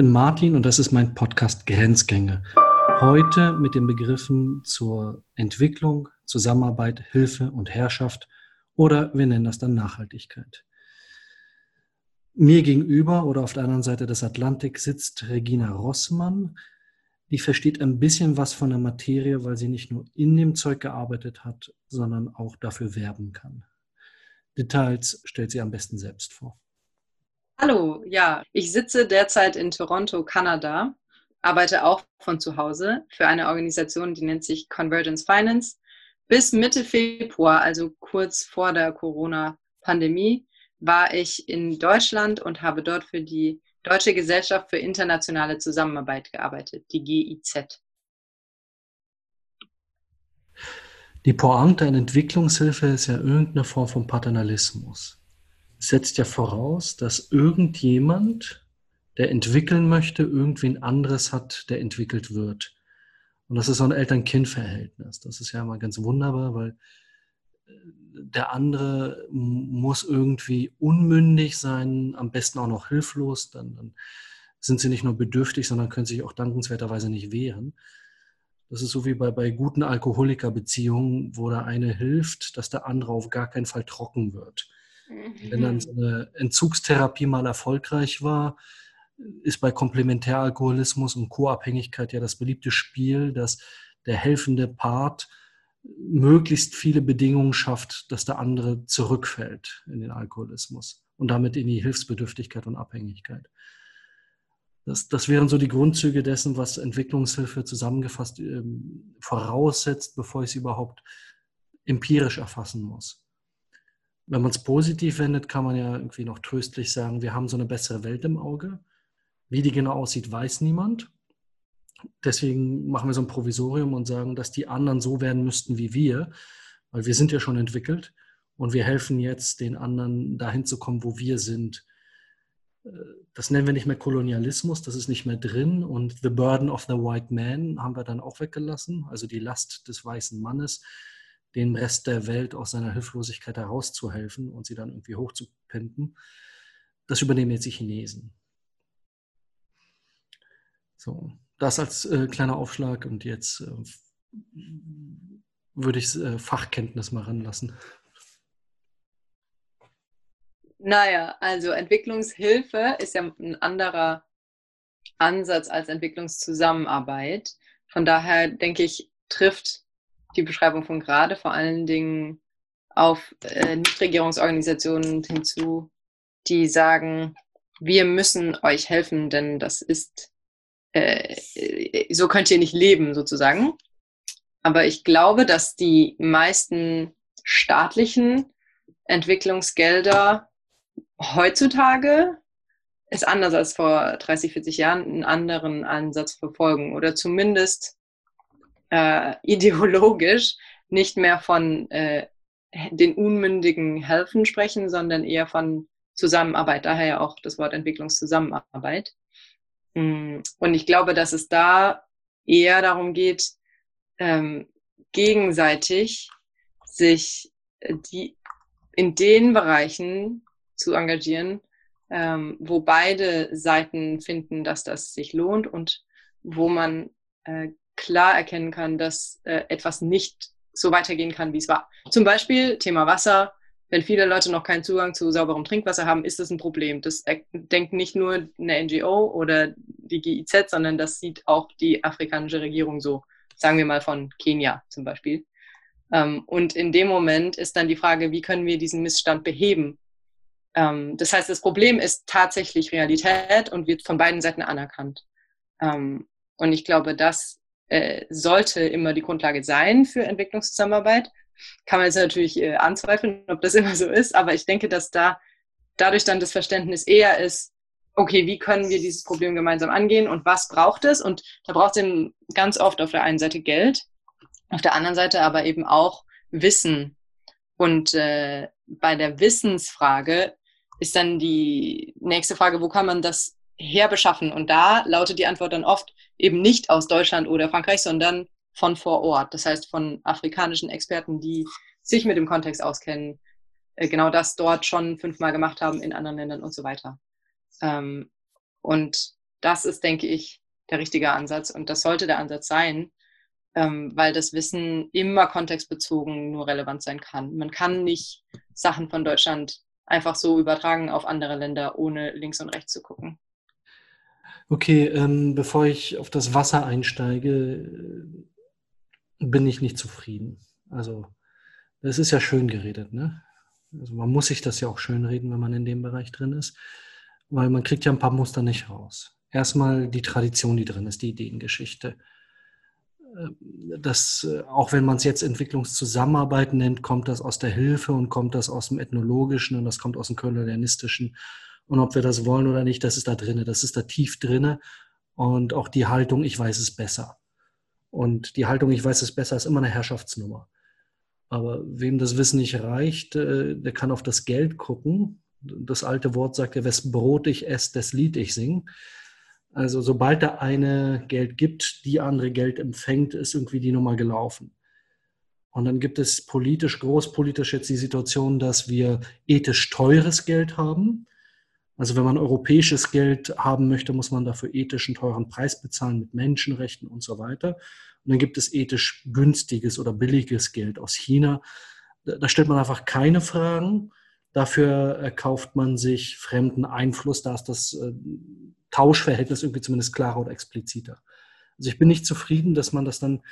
bin Martin und das ist mein Podcast Grenzgänge. Heute mit den Begriffen zur Entwicklung, Zusammenarbeit, Hilfe und Herrschaft oder wir nennen das dann Nachhaltigkeit. Mir gegenüber oder auf der anderen Seite des Atlantiks sitzt Regina Rossmann. Die versteht ein bisschen was von der Materie, weil sie nicht nur in dem Zeug gearbeitet hat, sondern auch dafür werben kann. Details stellt sie am besten selbst vor. Hallo, ja, ich sitze derzeit in Toronto, Kanada, arbeite auch von zu Hause für eine Organisation, die nennt sich Convergence Finance. Bis Mitte Februar, also kurz vor der Corona-Pandemie, war ich in Deutschland und habe dort für die Deutsche Gesellschaft für internationale Zusammenarbeit gearbeitet, die GIZ. Die Pointe in Entwicklungshilfe ist ja irgendeine Form von Paternalismus setzt ja voraus, dass irgendjemand, der entwickeln möchte, irgendwen anderes hat, der entwickelt wird. Und das ist so ein Eltern-Kind-Verhältnis. Das ist ja immer ganz wunderbar, weil äh, der andere muss irgendwie unmündig sein, am besten auch noch hilflos. Dann, dann sind sie nicht nur bedürftig, sondern können sich auch dankenswerterweise nicht wehren. Das ist so wie bei, bei guten Alkoholikerbeziehungen, wo der eine hilft, dass der andere auf gar keinen Fall trocken wird. Wenn dann so eine Entzugstherapie mal erfolgreich war, ist bei Komplementäralkoholismus und Co-Abhängigkeit ja das beliebte Spiel, dass der helfende Part möglichst viele Bedingungen schafft, dass der andere zurückfällt in den Alkoholismus und damit in die Hilfsbedürftigkeit und Abhängigkeit. Das, das wären so die Grundzüge dessen, was Entwicklungshilfe zusammengefasst ähm, voraussetzt, bevor ich es überhaupt empirisch erfassen muss wenn man es positiv wendet, kann man ja irgendwie noch tröstlich sagen, wir haben so eine bessere Welt im Auge. Wie die genau aussieht, weiß niemand. Deswegen machen wir so ein Provisorium und sagen, dass die anderen so werden müssten wie wir, weil wir sind ja schon entwickelt und wir helfen jetzt den anderen dahin zu kommen, wo wir sind. Äh, das nennen wir nicht mehr Kolonialismus, das ist nicht mehr drin und The Burden of the White Man haben wir dann auch weggelassen, also die Last des weißen Mannes den Rest der Welt aus seiner Hilflosigkeit herauszuhelfen und sie dann irgendwie hochzupimpen. Das übernehmen jetzt die Chinesen. So, das als äh, kleiner Aufschlag und jetzt äh, würde ich äh, Fachkenntnis mal ranlassen. Naja, also Entwicklungshilfe ist ja ein anderer Ansatz als Entwicklungszusammenarbeit. Von daher denke ich, trifft die Beschreibung von gerade vor allen Dingen auf äh, Nichtregierungsorganisationen hinzu, die sagen, wir müssen euch helfen, denn das ist, äh, so könnt ihr nicht leben sozusagen. Aber ich glaube, dass die meisten staatlichen Entwicklungsgelder heutzutage ist anders als vor 30, 40 Jahren einen anderen Ansatz verfolgen oder zumindest äh, ideologisch nicht mehr von äh, den Unmündigen helfen sprechen, sondern eher von Zusammenarbeit, daher auch das Wort Entwicklungszusammenarbeit. Mm, und ich glaube, dass es da eher darum geht, ähm, gegenseitig sich äh, die, in den Bereichen zu engagieren, ähm, wo beide Seiten finden, dass das sich lohnt und wo man äh, klar erkennen kann, dass äh, etwas nicht so weitergehen kann, wie es war. Zum Beispiel Thema Wasser. Wenn viele Leute noch keinen Zugang zu sauberem Trinkwasser haben, ist das ein Problem. Das denkt nicht nur eine NGO oder die GIZ, sondern das sieht auch die afrikanische Regierung so. Sagen wir mal von Kenia zum Beispiel. Ähm, und in dem Moment ist dann die Frage, wie können wir diesen Missstand beheben? Ähm, das heißt, das Problem ist tatsächlich Realität und wird von beiden Seiten anerkannt. Ähm, und ich glaube, das äh, sollte immer die Grundlage sein für Entwicklungszusammenarbeit. Kann man jetzt natürlich äh, anzweifeln, ob das immer so ist, aber ich denke, dass da dadurch dann das Verständnis eher ist, okay, wie können wir dieses Problem gemeinsam angehen und was braucht es? Und da braucht es eben ganz oft auf der einen Seite Geld, auf der anderen Seite aber eben auch Wissen. Und äh, bei der Wissensfrage ist dann die nächste Frage, wo kann man das herbeschaffen? Und da lautet die Antwort dann oft eben nicht aus Deutschland oder Frankreich, sondern von vor Ort. Das heißt von afrikanischen Experten, die sich mit dem Kontext auskennen, äh, genau das dort schon fünfmal gemacht haben in anderen Ländern und so weiter. Ähm, und das ist, denke ich, der richtige Ansatz und das sollte der Ansatz sein, ähm, weil das Wissen immer kontextbezogen nur relevant sein kann. Man kann nicht Sachen von Deutschland einfach so übertragen auf andere Länder, ohne links und rechts zu gucken. Okay, ähm, bevor ich auf das Wasser einsteige, bin ich nicht zufrieden. Also, das ist ja schön geredet, ne? Also man muss sich das ja auch schön reden, wenn man in dem Bereich drin ist, weil man kriegt ja ein paar Muster nicht raus. Erstmal die Tradition, die drin ist, die Ideengeschichte. Ähm, das, äh, auch wenn man es jetzt Entwicklungszusammenarbeit nennt, kommt das aus der Hilfe und kommt das aus dem Ethnologischen und das kommt aus dem Kolonialistischen. Und ob wir das wollen oder nicht, das ist da drinne, das ist da tief drinne. Und auch die Haltung, ich weiß es besser. Und die Haltung, ich weiß es besser, ist immer eine Herrschaftsnummer. Aber wem das Wissen nicht reicht, äh, der kann auf das Geld gucken. Das alte Wort sagt ja, wes Brot ich esse, das Lied ich sing. Also sobald der eine Geld gibt, die andere Geld empfängt, ist irgendwie die Nummer gelaufen. Und dann gibt es politisch, großpolitisch jetzt die Situation, dass wir ethisch teures Geld haben. Also wenn man europäisches Geld haben möchte, muss man dafür ethischen teuren Preis bezahlen mit Menschenrechten und so weiter. Und dann gibt es ethisch günstiges oder billiges Geld aus China. Da stellt man einfach keine Fragen. Dafür kauft man sich fremden Einfluss. Da ist das äh, Tauschverhältnis irgendwie zumindest klarer oder expliziter. Also ich bin nicht zufrieden, dass man das dann,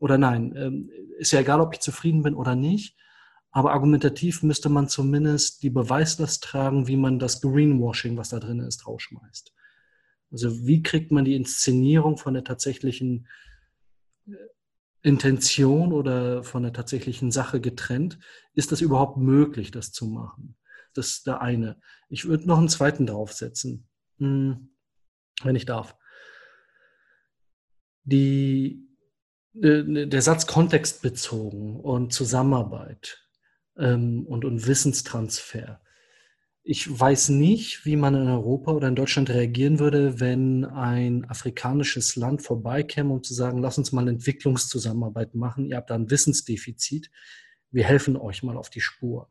oder nein, ähm, ist ja egal, ob ich zufrieden bin oder nicht, aber argumentativ müsste man zumindest die Beweislast tragen, wie man das Greenwashing, was da drin ist, rausschmeißt. Also wie kriegt man die Inszenierung von der tatsächlichen äh, Intention oder von der tatsächlichen Sache getrennt? Ist das überhaupt möglich, das zu machen? Das ist der eine. Ich würde noch einen zweiten draufsetzen. Hm wenn ich darf. Die, äh, der Satz kontextbezogen und Zusammenarbeit ähm, und, und Wissenstransfer. Ich weiß nicht, wie man in Europa oder in Deutschland reagieren würde, wenn ein afrikanisches Land vorbeikäme, um zu sagen, lass uns mal Entwicklungszusammenarbeit machen. Ihr habt da ein Wissensdefizit. Wir helfen euch mal auf die Spur.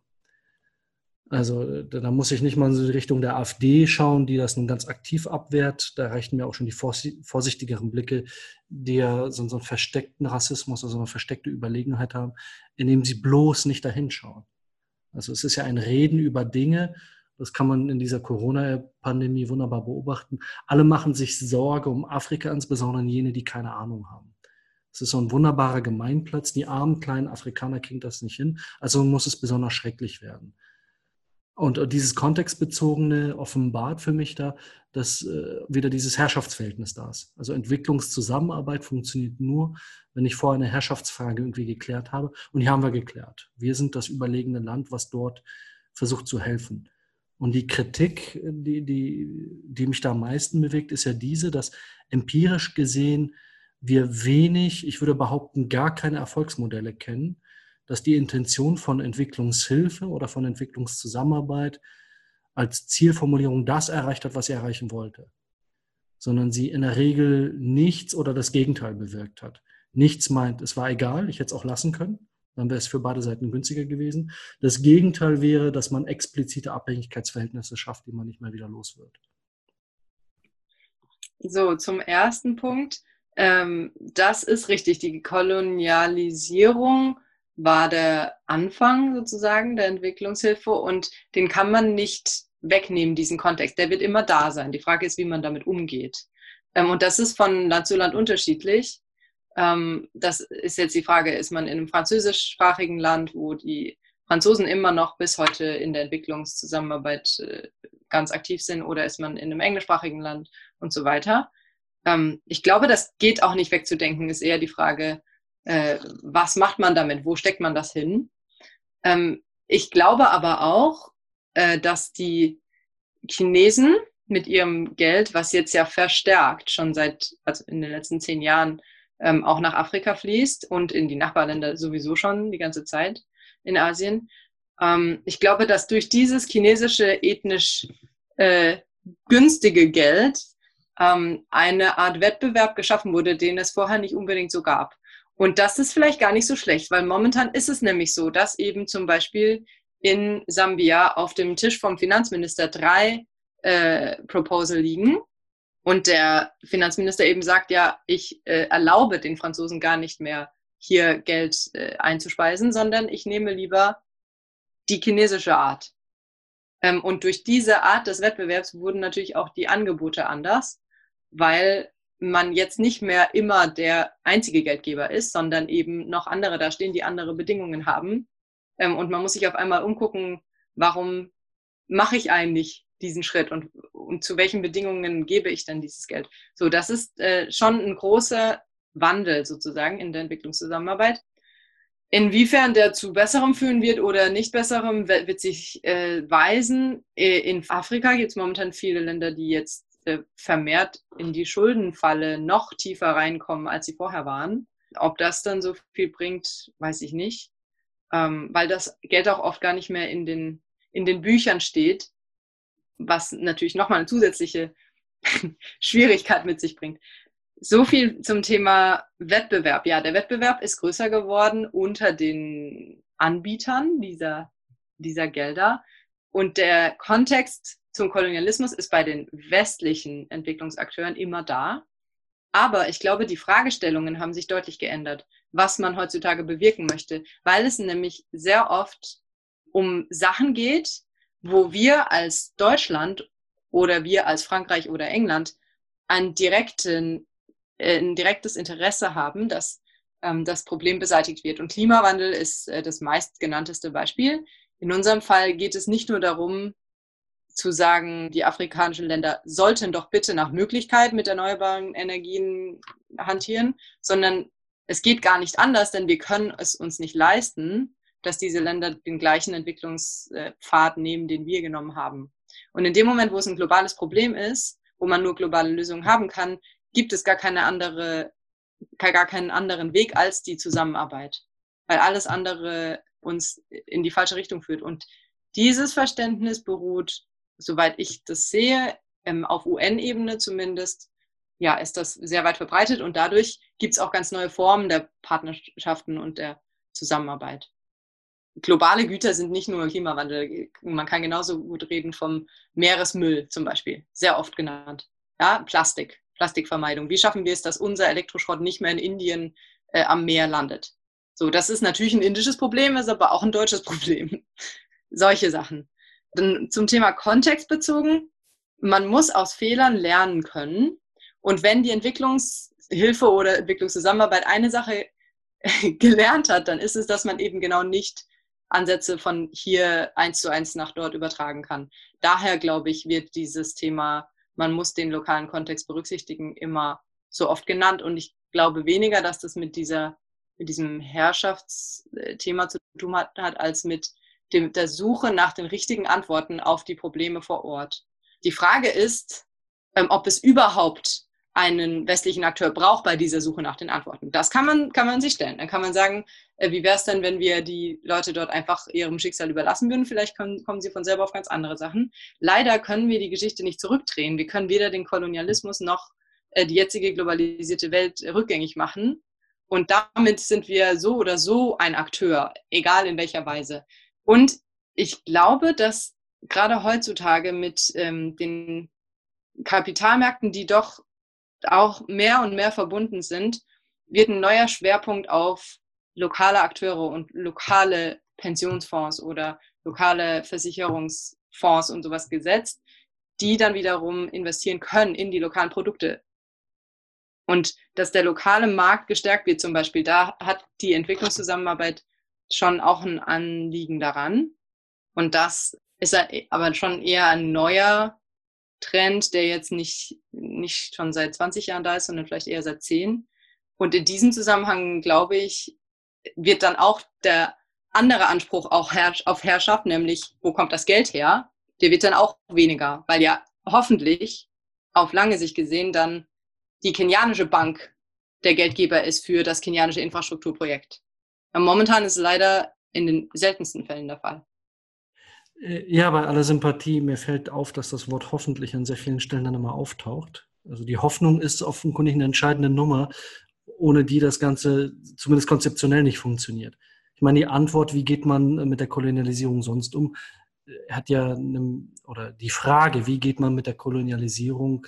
Also da muss ich nicht mal in die Richtung der AfD schauen, die das nun ganz aktiv abwehrt. Da reichten mir auch schon die vorsichtigeren Blicke, die ja so, einen versteckten Rassismus, also eine versteckte Überlegenheit haben, indem sie bloß nicht dahin schauen. Also es ist ja ein Reden über Dinge, das kann man in dieser Corona-Pandemie wunderbar beobachten. Alle machen sich Sorge um Afrika, insbesondere jene, die keine Ahnung haben. Es ist so ein wunderbarer Gemeinplatz. Die armen kleinen Afrikaner kriegen das nicht hin. Also muss es besonders schrecklich werden. Und dieses Kontextbezogene offenbart für mich da, dass äh, wieder dieses Herrschaftsverhältnis da ist. Also Entwicklungszusammenarbeit funktioniert nur, wenn ich vorher eine Herrschaftsfrage irgendwie geklärt habe. Und die haben wir geklärt. Wir sind das überlegene Land, was dort versucht zu helfen. Und die Kritik, die, die, die mich da am meisten bewegt, ist ja diese, dass empirisch gesehen wir wenig, ich würde behaupten, gar keine Erfolgsmodelle kennen, dass die Intention von Entwicklungshilfe oder von Entwicklungszusammenarbeit als Zielformulierung das erreicht hat, was sie erreichen wollte, sondern sie in der Regel nichts oder das Gegenteil bewirkt hat. Nichts meint, es war egal, ich hätte es auch lassen können, dann wäre es für beide Seiten günstiger gewesen. Das Gegenteil wäre, dass man explizite Abhängigkeitsverhältnisse schafft, die man nicht mehr wieder los wird. So, zum ersten Punkt. Ähm, das ist richtig, die Kolonialisierung war der Anfang sozusagen der Entwicklungshilfe und den kann man nicht wegnehmen, diesen Kontext. Der wird immer da sein. Die Frage ist, wie man damit umgeht. Ähm, und das ist von Land zu Land unterschiedlich. Ähm, das ist jetzt die Frage, ist man in einem französischsprachigen Land, wo die Franzosen immer noch bis heute in der Entwicklungszusammenarbeit äh, ganz aktiv sind, oder ist man in einem englischsprachigen Land und so weiter. Ähm, ich glaube, das geht auch nicht wegzudenken, ist eher die Frage, äh, was macht man damit, wo steckt man das hin. Ähm, ich glaube aber auch, äh, dass die Chinesen mit ihrem Geld, was jetzt ja verstärkt schon seit, also in den letzten zehn Jahren, ähm, auch nach Afrika fließt und in die Nachbarländer sowieso schon die ganze Zeit in Asien. Ähm, ich glaube, dass durch dieses chinesische ethnisch äh, günstige Geld ähm, eine Art Wettbewerb geschaffen wurde, den es vorher nicht unbedingt so gab. Und das ist vielleicht gar nicht so schlecht, weil momentan ist es nämlich so, dass eben zum Beispiel in Sambia auf dem Tisch vom Finanzminister drei äh, Proposal liegen Und der Finanzminister eben sagt, ja, ich äh, erlaube den Franzosen gar nicht mehr, hier Geld äh, einzuspeisen, sondern ich nehme lieber die chinesische Art. Ähm, und durch diese Art des Wettbewerbs wurden natürlich auch die Angebote anders, weil man jetzt nicht mehr immer der einzige Geldgeber ist, sondern eben noch andere da stehen, die andere Bedingungen haben. Ähm, und man muss sich auf einmal umgucken, warum mache ich eigentlich diesen Schritt und, und zu welchen Bedingungen gebe ich dann dieses Geld? So, das ist äh, schon ein großer Wandel sozusagen in der Entwicklungszusammenarbeit. Inwiefern der zu besserem führen wird oder nicht besserem, wird sich äh, weisen. In Afrika gibt es momentan viele Länder, die jetzt vermehrt in die Schuldenfalle noch tiefer reinkommen, als sie vorher waren. Ob das dann so viel bringt, weiß ich nicht, ähm, weil das Geld auch oft gar nicht mehr in den, in den Büchern steht, was natürlich nochmal eine zusätzliche Schwierigkeit mit sich bringt. So viel zum Thema Wettbewerb. Ja, der Wettbewerb ist größer geworden unter den Anbietern dieser, dieser Gelder. Und der Kontext zum Kolonialismus ist bei den westlichen Entwicklungsakteuren immer da. Aber ich glaube, die Fragestellungen haben sich deutlich geändert, was man heutzutage bewirken möchte, weil es nämlich sehr oft um Sachen geht, wo wir als Deutschland oder wir als Frankreich oder England einen direkten äh, ein direktes Interesse haben, dass ähm, das Problem beseitigt wird. Und Klimawandel ist äh, das meistgenannteste Beispiel. In unserem Fall geht es nicht nur darum, zu sagen, die afrikanischen Länder sollten doch bitte nach Möglichkeit mit erneuerbaren Energien hantieren, sondern es geht gar nicht anders, denn wir können es uns nicht leisten, dass diese Länder den gleichen Entwicklungspfad nehmen, den wir genommen haben. Und in dem Moment, wo es ein globales Problem ist, wo man nur globale Lösungen haben kann, gibt es gar keine andere, gar keinen anderen Weg als die Zusammenarbeit, weil alles andere uns in die falsche Richtung führt. Und dieses Verständnis beruht, soweit ich das sehe, ähm, auf UN-Ebene zumindest, ja, ist das sehr weit verbreitet und dadurch gibt es auch ganz neue Formen der Partnerschaften und der Zusammenarbeit. Globale Güter sind nicht nur Klimawandel. Man kann genauso gut reden vom Meeresmüll zum Beispiel, sehr oft genannt. Ja, Plastik. Plastikvermeidung? Wie schaffen wir es, dass unser Elektroschrott nicht mehr in Indien äh, am Meer landet? So, das ist natürlich ein indisches Problem, ist aber auch ein deutsches Problem. Solche Sachen. Zum Thema Kontext bezogen. Man muss aus Fehlern lernen können. Und wenn die Entwicklungshilfe oder Entwicklungszusammenarbeit eine Sache gelernt hat, dann ist es, dass man eben genau nicht Ansätze von hier eins zu eins nach dort übertragen kann. Daher, glaube ich, wird dieses Thema man muss den lokalen Kontext berücksichtigen, immer so oft genannt. Und ich glaube weniger, dass das mit dieser, mit diesem Herrschaftsthema zu tun hat als mit dem, der Suche nach den richtigen Antworten auf die Probleme vor Ort. Die Frage ist, ähm, ob es überhaupt einen westlichen Akteur braucht bei dieser Suche nach den Antworten. Das kann man, kann man sich stellen. Dann kann man sagen, äh, wie wäre es denn, wenn wir die Leute dort einfach ihrem Schicksal überlassen würden? Vielleicht können, kommen sie von selber auf ganz andere Sachen. Leider können wir die Geschichte nicht zurückdrehen. Wir können weder den Kolonialismus noch äh, die jetzige globalisierte Welt rückgängig machen. Und damit sind wir so oder so ein Akteur, egal in welcher Weise. Und ich glaube, dass gerade heutzutage mit ähm, den Kapitalmärkten, die doch auch mehr und mehr verbunden sind, wird ein neuer Schwerpunkt auf lokale Akteure und lokale Pensionsfonds oder lokale Versicherungsfonds und sowas gesetzt, die dann wiederum investieren können in die lokalen Produkte. Und dass der lokale Markt gestärkt wird zum Beispiel, da hat die Entwicklungszusammenarbeit schon auch ein Anliegen daran. Und das ist aber schon eher ein neuer Trend, der jetzt nicht, nicht schon seit 20 Jahren da ist, sondern vielleicht eher seit 10. Und in diesem Zusammenhang, glaube ich, wird dann auch der andere Anspruch auch auf Herrschaft, nämlich wo kommt das Geld her, der wird dann auch weniger, weil ja hoffentlich auf lange Sicht gesehen dann die kenianische Bank der Geldgeber ist für das kenianische Infrastrukturprojekt. Und momentan ist es leider in den seltensten Fällen der Fall. Äh, ja, bei aller Sympathie, mir fällt auf, dass das Wort hoffentlich an sehr vielen Stellen dann immer auftaucht. Also die Hoffnung ist offenkundig eine entscheidende Nummer, ohne die das Ganze zumindest konzeptionell nicht funktioniert. Ich meine, die Antwort, wie geht man mit der Kolonialisierung sonst um, hat ja, eine, oder die Frage, wie geht man mit der Kolonialisierung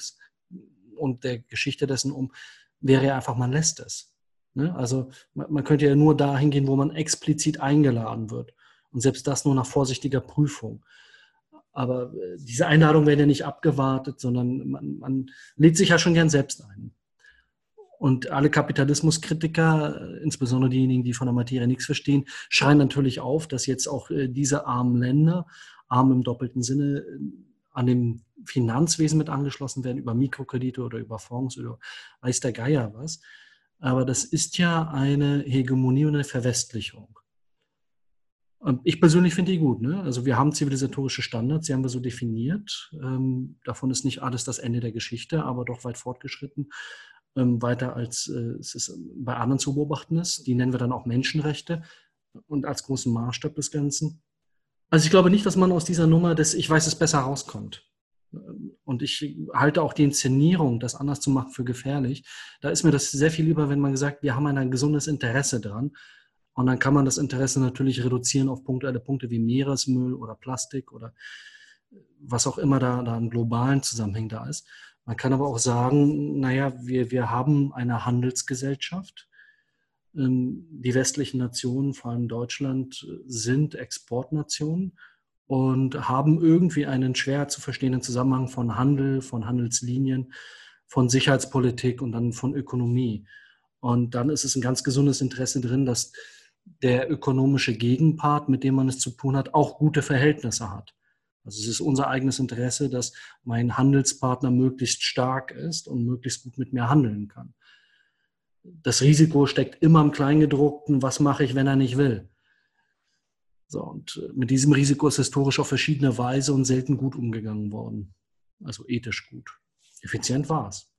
und der Geschichte dessen um, wäre ja einfach, man lässt es. Ne? Also man, könnte ja nur dahin gehen, wo man explizit eingeladen wird. Und selbst das nur nach vorsichtiger Prüfung. Aber äh, diese Einladungen werden ja nicht abgewartet, sondern man, man lädt sich ja schon gern selbst ein. Und alle Kapitalismuskritiker, äh, insbesondere diejenigen, die von der Materie nichts verstehen, schreien natürlich auf, dass jetzt auch äh, diese armen Länder, arm im doppelten Sinne, an dem Finanzwesen mit angeschlossen werden, über Mikrokredite oder über Fonds oder weiß der Geier was. Aber das ist ja eine Hegemonie und eine Verwestlichung. Und ich persönlich finde die gut. Ne? Also wir haben zivilisatorische Standards, die haben wir so definiert. Ähm, davon ist nicht alles das Ende der Geschichte, aber doch weit fortgeschritten. Ähm, weiter als äh, es ist bei anderen zu beobachten ist. Die nennen wir dann auch Menschenrechte und als großen Maßstab des Ganzen. Also ich glaube nicht, dass man aus dieser Nummer des Ich weiß es besser rauskommt. Und ich halte auch die Inszenierung, das anders zu machen, für gefährlich. Da ist mir das sehr viel lieber, wenn man sagt, wir haben ein gesundes Interesse dran. Und dann kann man das Interesse natürlich reduzieren auf punktuelle Punkte wie Meeresmüll oder Plastik oder was auch immer da, da an globalen Zusammenhängen da ist. Man kann aber auch sagen, naja, wir, wir haben eine Handelsgesellschaft. Ähm, die westlichen Nationen, vor allem Deutschland, sind Exportnationen und haben irgendwie einen schwer zu verstehenden Zusammenhang von Handel, von Handelslinien, von Sicherheitspolitik und dann von Ökonomie. Und dann ist es ein ganz gesundes Interesse drin, dass der ökonomische Gegenpart, mit dem man es zu tun hat, auch gute Verhältnisse hat. Also es ist unser eigenes Interesse, dass mein Handelspartner möglichst stark ist und möglichst gut mit mir handeln kann. Das Risiko steckt immer im Kleingedruckten, was mache ich, wenn er nicht will. So, und äh, mit diesem Risiko ist historisch auf verschiedene Weise und selten gut umgegangen worden. Also ethisch gut. Effizient war es.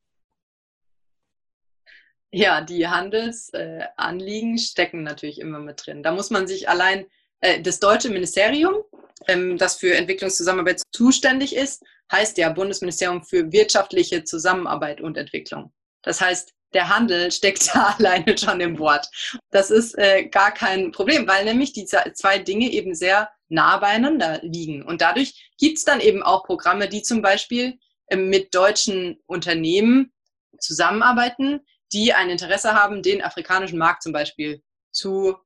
Ja, die Handelsanliegen äh, stecken natürlich immer mit drin. Da muss man sich allein äh, das deutsche Ministerium, ähm, das für Entwicklungszusammenarbeit zuständig ist, heißt ja Bundesministerium für wirtschaftliche Zusammenarbeit und Entwicklung. Das heißt, der Handel steckt da alleine schon im Wort. Das ist äh, gar kein Problem, weil nämlich die zwei Dinge eben sehr nah beieinander liegen. Und dadurch gibt es dann eben auch Programme, die zum Beispiel äh, mit deutschen Unternehmen zusammenarbeiten, die ein Interesse haben, den afrikanischen Markt zum Beispiel zu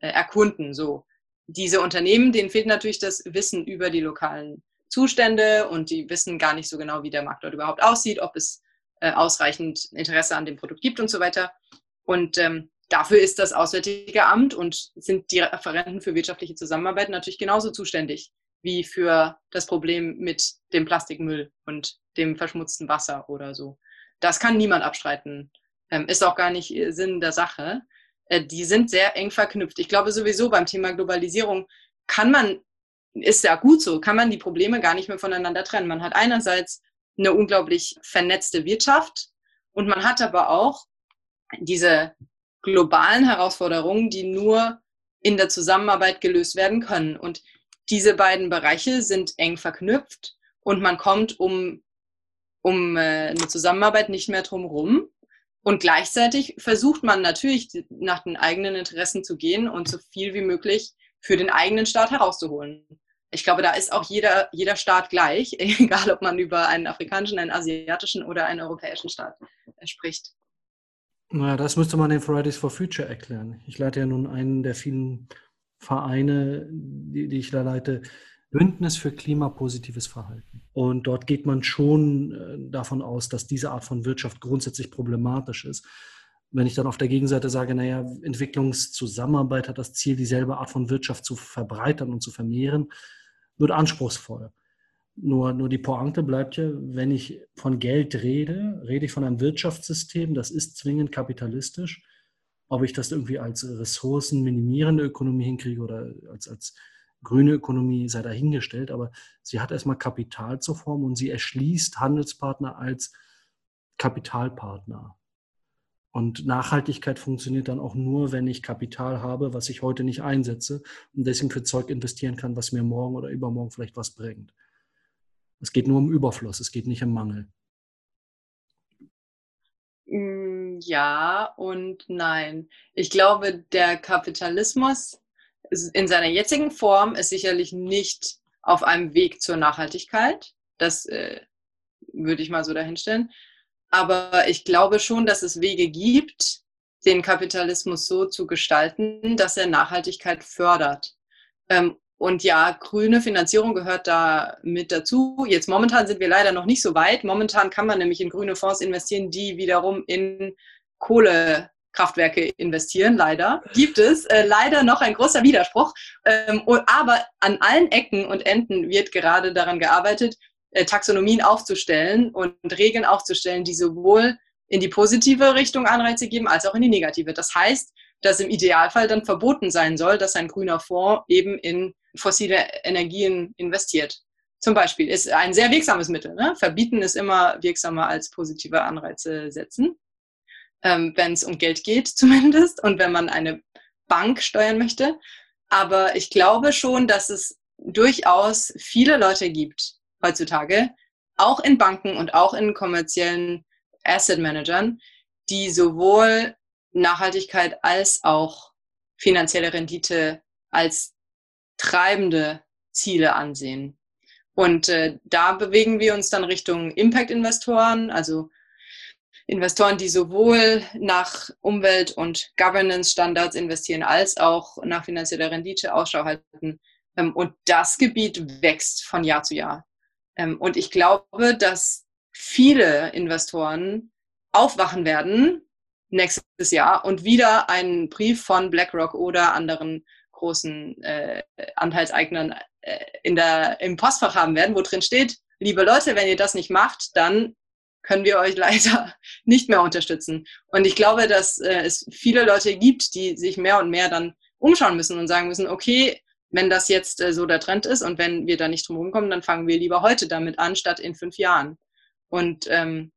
äh, erkunden. So. Diese Unternehmen, denen fehlt natürlich das Wissen über die lokalen Zustände und die wissen gar nicht so genau, wie der Markt dort überhaupt aussieht, ob es äh, ausreichend Interesse an dem Produkt gibt und so weiter. Und ähm, dafür ist das Auswärtige Amt und sind die Referenten für wirtschaftliche Zusammenarbeit natürlich genauso zuständig wie für das Problem mit dem Plastikmüll und dem verschmutzten Wasser oder so. Das kann niemand abstreiten. Ähm, ist auch gar nicht äh, Sinn der Sache. Äh, die sind sehr eng verknüpft. Ich glaube sowieso beim Thema Globalisierung kann man, ist ja gut so, kann man die Probleme gar nicht mehr voneinander trennen. Man hat einerseits eine unglaublich vernetzte Wirtschaft und man hat aber auch diese globalen Herausforderungen, die nur in der Zusammenarbeit gelöst werden können. Und diese beiden Bereiche sind eng verknüpft und man kommt um, um äh, eine Zusammenarbeit nicht mehr drum rum. Und gleichzeitig versucht man natürlich nach den eigenen Interessen zu gehen und so viel wie möglich für den eigenen Staat herauszuholen ich glaube, da ist auch jeder, jeder Staat gleich, egal ob man über einen afrikanischen, einen asiatischen oder einen europäischen Staat äh, spricht. Naja, das müsste man den Fridays for Future erklären. Ich leite ja nun einen der vielen Vereine, die, die ich da leite, Bündnis für klimapositives Verhalten. Und dort geht man schon äh, davon aus, dass diese Art von Wirtschaft grundsätzlich problematisch ist. Wenn ich dann auf der Gegenseite sage, naja, Entwicklungszusammenarbeit hat das Ziel, dieselbe Art von Wirtschaft zu verbreitern und zu vermehren, wird anspruchsvoll. Nur, nur die Pointe bleibt ja, wenn ich von Geld rede, rede ich von einem Wirtschaftssystem, das ist zwingend kapitalistisch. Ob ich das irgendwie als ressourcenminimierende Ökonomie hinkriege oder als, als grüne Ökonomie, sei dahingestellt. Aber sie hat erstmal Kapital zur Form und sie erschließt Handelspartner als Kapitalpartner. Und Nachhaltigkeit funktioniert dann auch nur, wenn ich Kapital habe, was ich heute nicht einsetze und deswegen für Zeug investieren kann, was mir morgen oder übermorgen vielleicht was bringt. Es geht nur um Überfluss, es geht nicht um Mangel. Mm, ja und nein. Ich glaube, der Kapitalismus in seiner jetzigen Form ist sicherlich nicht auf einem Weg zur Nachhaltigkeit. Das äh, würde ich mal so dahinstellen. Aber ich glaube schon, dass es Wege gibt, den Kapitalismus so zu gestalten, dass er Nachhaltigkeit fördert. Ähm, und ja, grüne Finanzierung gehört da mit dazu. Jetzt momentan sind wir leider noch nicht so weit. Momentan kann man nämlich in grüne Fonds investieren, die wiederum in Kohlekraftwerke investieren. Leider gibt es äh, leider noch ein großer Widerspruch. Ähm, aber an allen Ecken und Enden wird gerade daran gearbeitet, äh, Taxonomien aufzustellen und Regeln aufzustellen, die sowohl in die positive Richtung Anreize geben als auch in die negative. Das heißt, dass im Idealfall dann verboten sein soll, dass ein grüner Fonds eben in fossile Energien investiert. Zum Beispiel ist ein sehr wirksames Mittel. Ne? Verbieten ist immer wirksamer als positive Anreize setzen, ähm, wenn es um Geld geht zumindest und wenn man eine Bank steuern möchte. Aber ich glaube schon, dass es durchaus viele Leute gibt heutzutage, auch in Banken und auch in kommerziellen Asset Managern, die sowohl Nachhaltigkeit als auch finanzielle Rendite als treibende Ziele ansehen. Und äh, da bewegen wir uns dann Richtung Impact-Investoren, also Investoren, die sowohl nach Umwelt- und Governance-Standards investieren, als auch nach finanzieller Rendite Ausschau halten. Ähm, und das Gebiet wächst von Jahr zu Jahr. Ähm, und ich glaube, dass viele Investoren aufwachen werden nächstes Jahr und wieder einen Brief von BlackRock oder anderen großen äh, Anteilseignern äh, in der, im Postfach haben werden, wo drin steht, liebe Leute, wenn ihr das nicht macht, dann können wir euch leider nicht mehr unterstützen. Und ich glaube, dass äh, es viele Leute gibt, die sich mehr und mehr dann umschauen müssen und sagen müssen, okay, wenn das jetzt äh, so der Trend ist und wenn wir da nicht drum kommen, dann fangen wir lieber heute damit an, statt in fünf Jahren. Und ähm,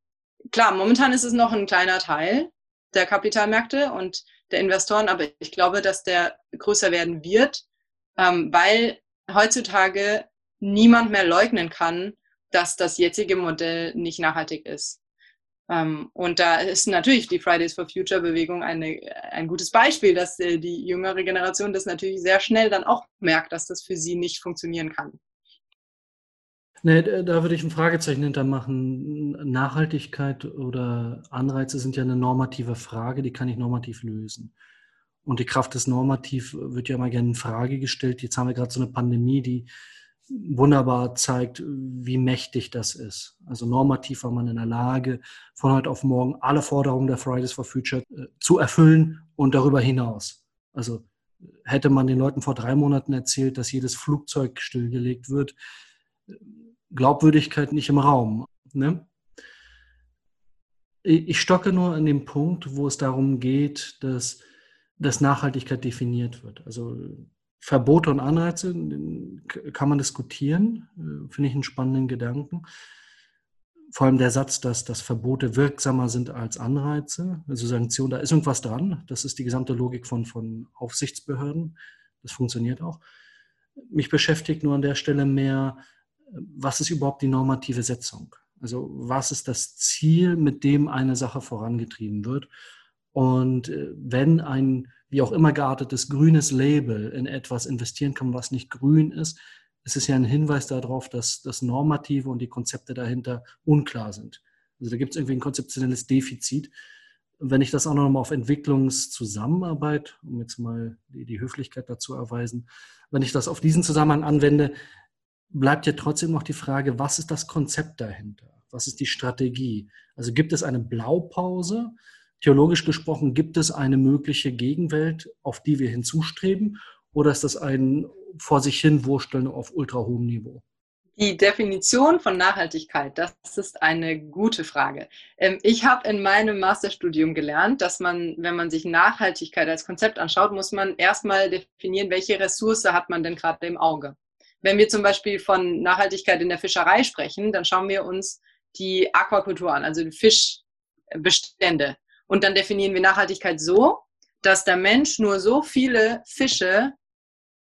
klar, momentan ist es noch ein kleiner Teil der Kapitalmärkte und der Investoren, aber ich glaube, dass der größer werden wird, ähm, weil heutzutage niemand mehr leugnen kann, dass das jetzige Modell nicht nachhaltig ist. Ähm, und da ist natürlich die Fridays for Future Bewegung eine, ein gutes Beispiel, dass äh, die jüngere Generation das natürlich sehr schnell dann auch merkt, dass das für sie nicht funktionieren kann. Nee, da würde ich ein Fragezeichen hintermachen. Nachhaltigkeit oder Anreize sind ja eine normative Frage, die kann ich normativ lösen. Und die Kraft des Normativ wird ja immer gerne in Frage gestellt. Jetzt haben wir gerade so eine Pandemie, die wunderbar zeigt, wie mächtig das ist. Also normativ war man in der Lage, von heute auf morgen alle Forderungen der Fridays for Future äh, zu erfüllen und darüber hinaus. Also hätte man den Leuten vor drei Monaten erzählt, dass jedes Flugzeug stillgelegt wird, Glaubwürdigkeit nicht im Raum. Ne? Ich stocke nur an dem Punkt, wo es darum geht, dass, dass Nachhaltigkeit definiert wird. Also Verbote und Anreize kann man diskutieren, äh, finde ich einen spannenden Gedanken. Vor allem der Satz, dass, dass Verbote wirksamer sind als Anreize, also Sanktionen, da ist irgendwas dran. Das ist die gesamte Logik von, von Aufsichtsbehörden. Das funktioniert auch. Mich beschäftigt nur an der Stelle mehr, was ist überhaupt die normative Setzung? Also was ist das Ziel, mit dem eine Sache vorangetrieben wird? Und äh, wenn ein wie auch immer geartetes grünes Label in etwas investieren kann, was nicht grün ist, ist es ja ein Hinweis darauf, dass das Normative und die Konzepte dahinter unklar sind. Also da gibt es irgendwie ein konzeptionelles Defizit. Wenn ich das auch noch mal auf Entwicklungszusammenarbeit, um jetzt mal die, die Höflichkeit dazu erweisen, wenn ich das auf diesen Zusammenhang anwende, bleibt ja trotzdem noch die Frage, was ist das Konzept dahinter? Was ist die Strategie? Also gibt es eine Blaupause? Theologisch gesprochen, gibt es eine mögliche Gegenwelt, auf die wir hinzustreben? Oder ist das ein vor sich hin Wursteln auf ultra hohem Niveau? Die Definition von Nachhaltigkeit, das ist eine gute Frage. Ähm, ich habe in meinem Masterstudium gelernt, dass man, wenn man sich Nachhaltigkeit als Konzept anschaut, muss man erstmal definieren, welche Ressource hat man denn gerade im Auge. Wenn wir zum Beispiel von Nachhaltigkeit in der Fischerei sprechen, dann schauen wir uns die Aquakultur an, also die Fischbestände. Und dann definieren wir Nachhaltigkeit so, dass der Mensch nur so viele Fische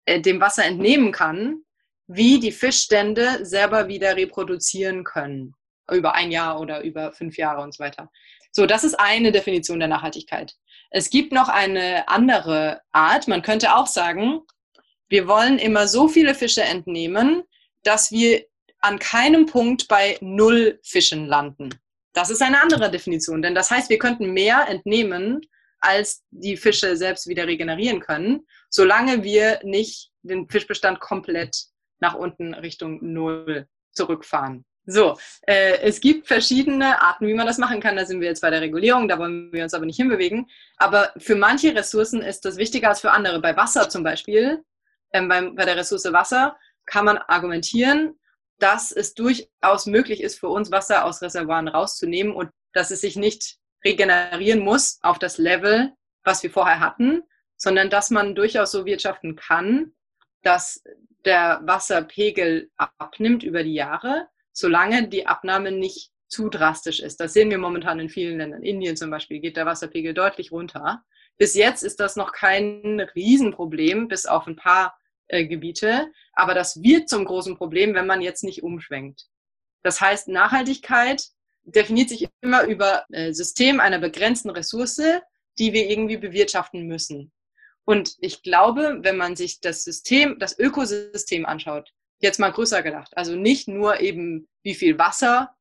äh, dem Wasser entnehmen kann, wie die Fischstände selber wieder reproduzieren können. Über ein Jahr oder über fünf Jahre und so weiter. So, das ist eine Definition der Nachhaltigkeit. Es gibt noch eine andere Art. Man könnte auch sagen, wir wollen immer so viele Fische entnehmen, dass wir an keinem Punkt bei null Fischen landen. Das ist eine andere Definition, denn das heißt, wir könnten mehr entnehmen, als die Fische selbst wieder regenerieren können, solange wir nicht den Fischbestand komplett nach unten Richtung Null zurückfahren. So, äh, es gibt verschiedene Arten, wie man das machen kann. Da sind wir jetzt bei der Regulierung, da wollen wir uns aber nicht hinbewegen. Aber für manche Ressourcen ist das wichtiger als für andere. Bei Wasser zum Beispiel, ähm, bei, bei der Ressource Wasser, kann man argumentieren, dass es durchaus möglich ist, für uns Wasser aus Reservoiren rauszunehmen und dass es sich nicht regenerieren muss auf das Level, was wir vorher hatten, sondern dass man durchaus so wirtschaften kann, dass der Wasserpegel abnimmt über die Jahre, solange die Abnahme nicht zu drastisch ist. Das sehen wir momentan in vielen Ländern. Indien zum Beispiel geht der Wasserpegel deutlich runter. Bis jetzt ist das noch kein Riesenproblem, bis auf ein paar äh, Gebiete. Aber das wird zum großen Problem, wenn man jetzt nicht umschwenkt. Das heißt, Nachhaltigkeit definiert sich immer über äh, System einer begrenzten Ressource, die wir irgendwie bewirtschaften müssen. Und ich glaube, wenn man sich das System, das Ökosystem anschaut, jetzt mal größer gedacht, also nicht nur eben, wie viel Wasser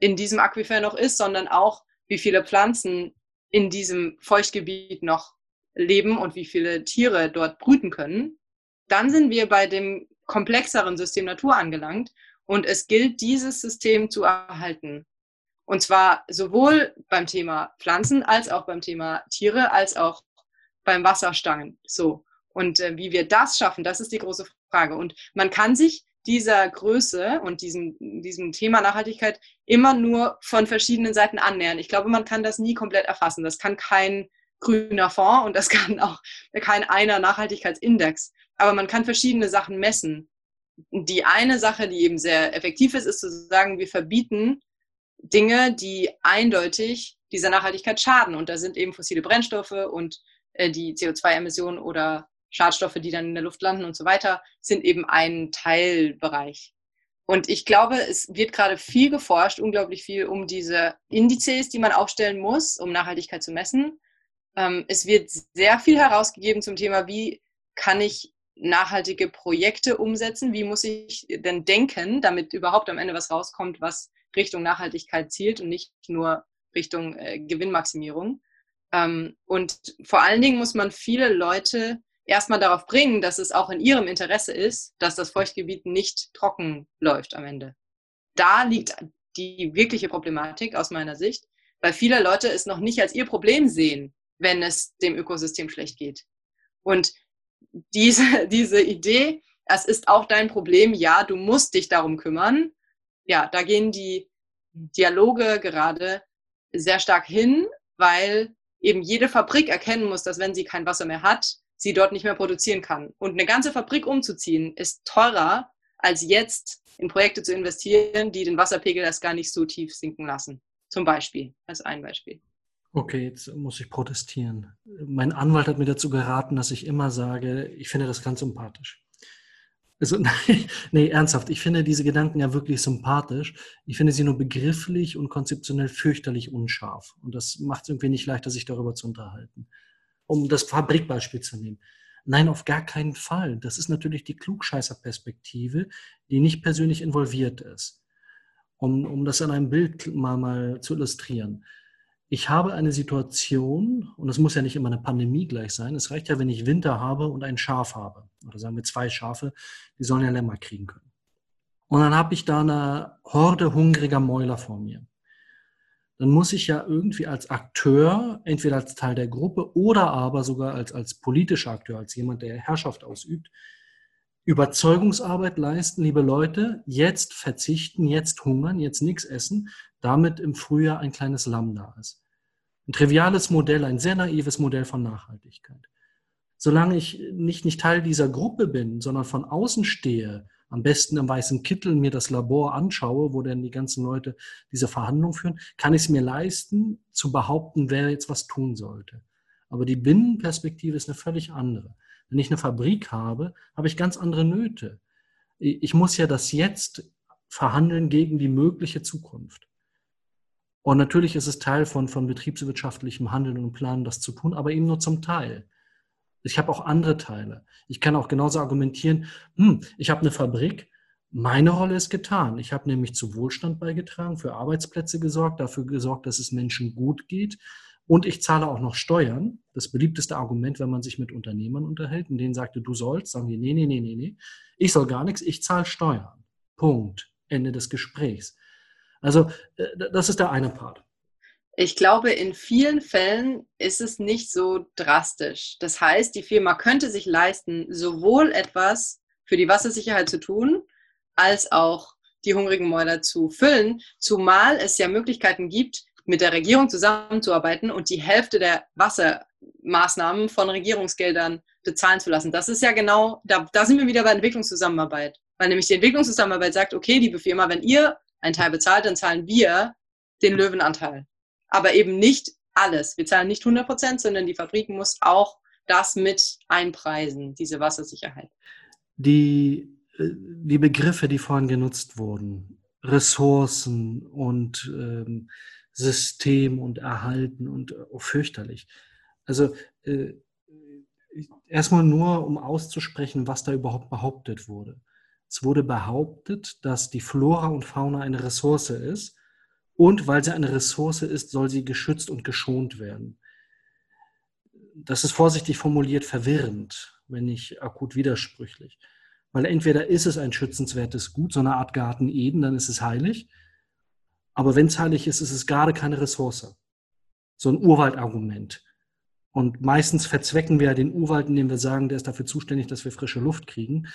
in diesem Aquifer noch ist, sondern auch, wie viele Pflanzen in diesem Feuchtgebiet noch leben und wie viele Tiere dort brüten können, dann sind wir bei dem komplexeren System Natur angelangt und es gilt, dieses System zu erhalten. Und zwar sowohl beim Thema Pflanzen als auch beim Thema Tiere, als auch beim Wasserstangen. So. Und äh, wie wir das schaffen, das ist die große Frage. Und man kann sich dieser Größe und diesem, diesem Thema Nachhaltigkeit immer nur von verschiedenen Seiten annähern. Ich glaube, man kann das nie komplett erfassen. Das kann kein grüner Fonds und das kann auch kein einer Nachhaltigkeitsindex. Aber man kann verschiedene Sachen messen. Die eine Sache, die eben sehr effektiv ist, ist zu sagen, wir verbieten Dinge, die eindeutig dieser Nachhaltigkeit schaden. Und da sind eben fossile Brennstoffe und äh, die CO2-Emissionen oder Schadstoffe, die dann in der Luft landen und so weiter, sind eben ein Teilbereich. Und ich glaube, es wird gerade viel geforscht, unglaublich viel um diese Indizes, die man aufstellen muss, um Nachhaltigkeit zu messen. Ähm, es wird sehr viel herausgegeben zum Thema, wie kann ich nachhaltige Projekte umsetzen? Wie muss ich denn denken, damit überhaupt am Ende was rauskommt, was Richtung Nachhaltigkeit zielt und nicht nur Richtung äh, Gewinnmaximierung. Ähm, und vor allen Dingen muss man viele Leute erstmal darauf bringen, dass es auch in ihrem Interesse ist, dass das Feuchtgebiet nicht trocken läuft am Ende. Da liegt die wirkliche Problematik aus meiner Sicht, weil viele Leute es noch nicht als ihr Problem sehen, wenn es dem Ökosystem schlecht geht. Und diese, diese Idee, es ist auch dein Problem, ja, du musst dich darum kümmern, ja, da gehen die Dialoge gerade sehr stark hin, weil eben jede Fabrik erkennen muss, dass wenn sie kein Wasser mehr hat, sie dort nicht mehr produzieren kann. Und eine ganze Fabrik umzuziehen ist teurer, als jetzt in Projekte zu investieren, die den Wasserpegel erst gar nicht so tief sinken lassen. Zum Beispiel, als ein Beispiel. Okay, jetzt muss ich protestieren. Mein Anwalt hat mir dazu geraten, dass ich immer sage, ich finde das ganz sympathisch. Also, nee, ernsthaft, ich finde diese Gedanken ja wirklich sympathisch. Ich finde sie nur begrifflich und konzeptionell fürchterlich unscharf. Und das macht es irgendwie nicht leichter, sich darüber zu unterhalten. Um das Fabrikbeispiel zu nehmen. Nein, auf gar keinen Fall. Das ist natürlich die Klugscheißer-Perspektive, die nicht persönlich involviert ist. Um, um das an einem Bild mal, mal zu illustrieren ich habe eine Situation, und es muss ja nicht immer eine Pandemie gleich sein, es reicht ja, wenn ich Winter habe und ein Schaf habe, oder sagen wir zwei Schafe, die sollen ja Lämmer kriegen können. Und dann habe ich da eine Horde hungriger Mäuler vor mir. Dann muss ich ja irgendwie als Akteur, entweder als Teil der Gruppe oder aber sogar als, als politischer Akteur, als jemand, der Herrschaft ausübt, Überzeugungsarbeit leisten, liebe Leute, jetzt verzichten, jetzt hungern, jetzt nichts essen, damit im Frühjahr ein kleines Lamm da ist. Ein triviales Modell, ein sehr naives Modell von Nachhaltigkeit. Solange ich nicht, nicht Teil dieser Gruppe bin, sondern von außen stehe, am besten im weißen Kittel mir das Labor anschaue, wo denn die ganzen Leute diese Verhandlungen führen, kann ich es mir leisten, zu behaupten, wer jetzt was tun sollte. Aber die Binnenperspektive ist eine völlig andere. Wenn ich eine Fabrik habe, habe ich ganz andere Nöte. Ich muss ja das jetzt verhandeln gegen die mögliche Zukunft. Und natürlich ist es Teil von, von betriebswirtschaftlichem Handeln und Planen, das zu tun, aber eben nur zum Teil. Ich habe auch andere Teile. Ich kann auch genauso argumentieren, hm, ich habe eine Fabrik, Meine Rolle ist getan. Ich habe nämlich zu Wohlstand beigetragen, für Arbeitsplätze gesorgt, dafür gesorgt, dass es Menschen gut geht. Und ich zahle auch noch Steuern. Das beliebteste Argument, wenn man sich mit Unternehmern unterhält, und denen sagte, du sollst, sagen die, nee, nee, nee, nee, nee. Ich soll gar nichts, ich zahle Steuern. Punkt. Ende des Gesprächs. Also, äh, das ist der eine Part. Ich glaube, in vielen Fällen ist es nicht so drastisch. Das heißt, die Firma könnte sich leisten, sowohl etwas für die Wassersicherheit zu tun, als auch die hungrigen Mäuler zu füllen, zumal es ja Möglichkeiten gibt, mit der Regierung zusammenzuarbeiten und die Hälfte der Wassermaßnahmen von Regierungsgeldern bezahlen zu lassen. Das ist ja genau, da, da sind wir wieder bei Entwicklungszusammenarbeit. Weil nämlich die Entwicklungszusammenarbeit sagt, okay, liebe Firma, wenn ihr einen Teil bezahlt, dann zahlen wir den Löwenanteil aber eben nicht alles. Wir zahlen nicht 100 Prozent, sondern die Fabrik muss auch das mit einpreisen, diese Wassersicherheit. Die, äh, die Begriffe, die vorhin genutzt wurden, Ressourcen und ähm, System und Erhalten und oh, fürchterlich. Also äh, erstmal nur, um auszusprechen, was da überhaupt behauptet wurde. Es wurde behauptet, dass die Flora und Fauna eine Ressource ist und weil sie eine Ressource ist, soll sie geschützt und geschont werden. Das ist vorsichtig formuliert verwirrend, wenn nicht akut widersprüchlich. Weil entweder ist es ein schützenswertes Gut, so eine Art Garten Eden, dann ist es heilig. Aber wenn es heilig ist, ist es gerade keine Ressource. So ein Urwaldargument. Und meistens verzwecken wir den Urwald, indem wir sagen, der ist dafür zuständig, dass wir frische Luft kriegen.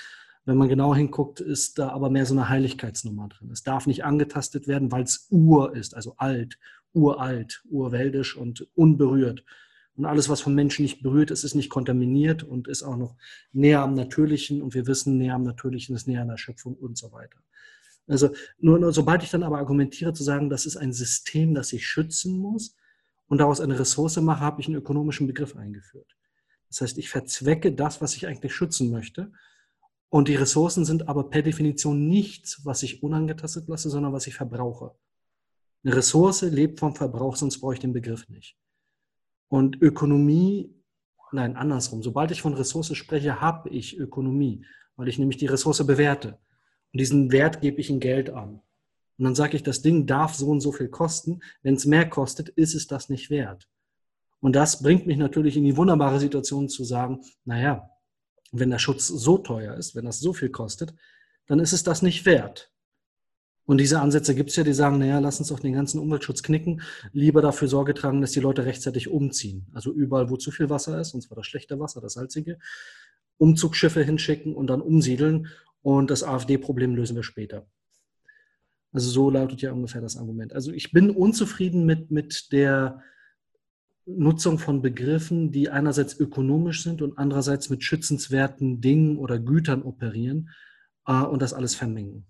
Wenn man genau hinguckt, ist da aber mehr so eine Heiligkeitsnummer drin. Es darf nicht angetastet werden, weil es Ur ist, also alt, uralt, urwäldisch und unberührt. Und alles, was vom Menschen nicht berührt ist, ist nicht kontaminiert und ist auch noch näher am Natürlichen. Und wir wissen, näher am Natürlichen ist näher an der Schöpfung und so weiter. Also nur, nur sobald ich dann aber argumentiere zu sagen, das ist ein System, das ich schützen muss und daraus eine Ressource mache, habe ich einen ökonomischen Begriff eingeführt. Das heißt, ich verzwecke das, was ich eigentlich schützen möchte und die Ressourcen sind aber per Definition nichts, was ich unangetastet lasse, sondern was ich verbrauche. Eine Ressource lebt vom Verbrauch, sonst brauche ich den Begriff nicht. Und Ökonomie, nein, andersrum. Sobald ich von Ressource spreche, habe ich Ökonomie, weil ich nämlich die Ressource bewerte. Und diesen Wert gebe ich in Geld an. Und dann sage ich, das Ding darf so und so viel kosten. Wenn es mehr kostet, ist es das nicht wert. Und das bringt mich natürlich in die wunderbare Situation zu sagen, naja, wenn der Schutz so teuer ist, wenn das so viel kostet, dann ist es das nicht wert. Und diese Ansätze gibt es ja, die sagen, naja, lass uns doch den ganzen Umweltschutz knicken, lieber dafür Sorge tragen, dass die Leute rechtzeitig umziehen. Also überall, wo zu viel Wasser ist, und zwar das schlechte Wasser, das salzige, Umzugsschiffe hinschicken und dann umsiedeln und das AfD-Problem lösen wir später. Also so lautet ja ungefähr das Argument. Also ich bin unzufrieden mit, mit der Nutzung von Begriffen, die einerseits ökonomisch sind und andererseits mit schützenswerten Dingen oder Gütern operieren äh, und das alles vermengen.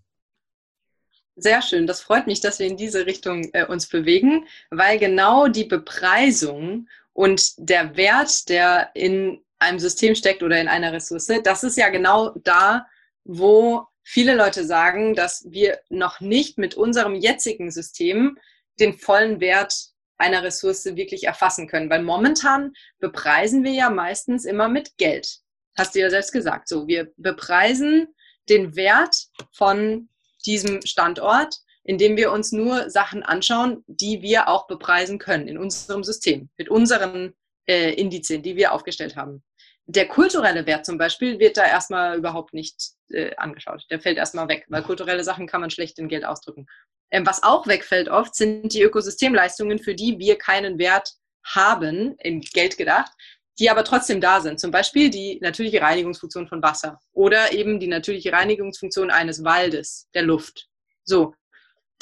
Sehr schön, das freut mich, dass wir in diese Richtung äh, uns bewegen, weil genau die Bepreisung und der Wert, der in einem System steckt oder in einer Ressource, das ist ja genau da, wo viele Leute sagen, dass wir noch nicht mit unserem jetzigen System den vollen Wert einer Ressource wirklich erfassen können. Weil momentan bepreisen wir ja meistens immer mit Geld. Hast du ja selbst gesagt. So, wir bepreisen den Wert von diesem Standort, indem wir uns nur Sachen anschauen, die wir auch bepreisen können in unserem System, mit unseren äh, Indizien, die wir aufgestellt haben. Der kulturelle Wert zum Beispiel wird da erstmal überhaupt nicht äh, angeschaut. Der fällt erstmal weg, weil kulturelle Sachen kann man schlecht in Geld ausdrücken. Ähm, was auch wegfällt oft, sind die Ökosystemleistungen, für die wir keinen Wert haben, in Geld gedacht, die aber trotzdem da sind. Zum Beispiel die natürliche Reinigungsfunktion von Wasser oder eben die natürliche Reinigungsfunktion eines Waldes, der Luft. So.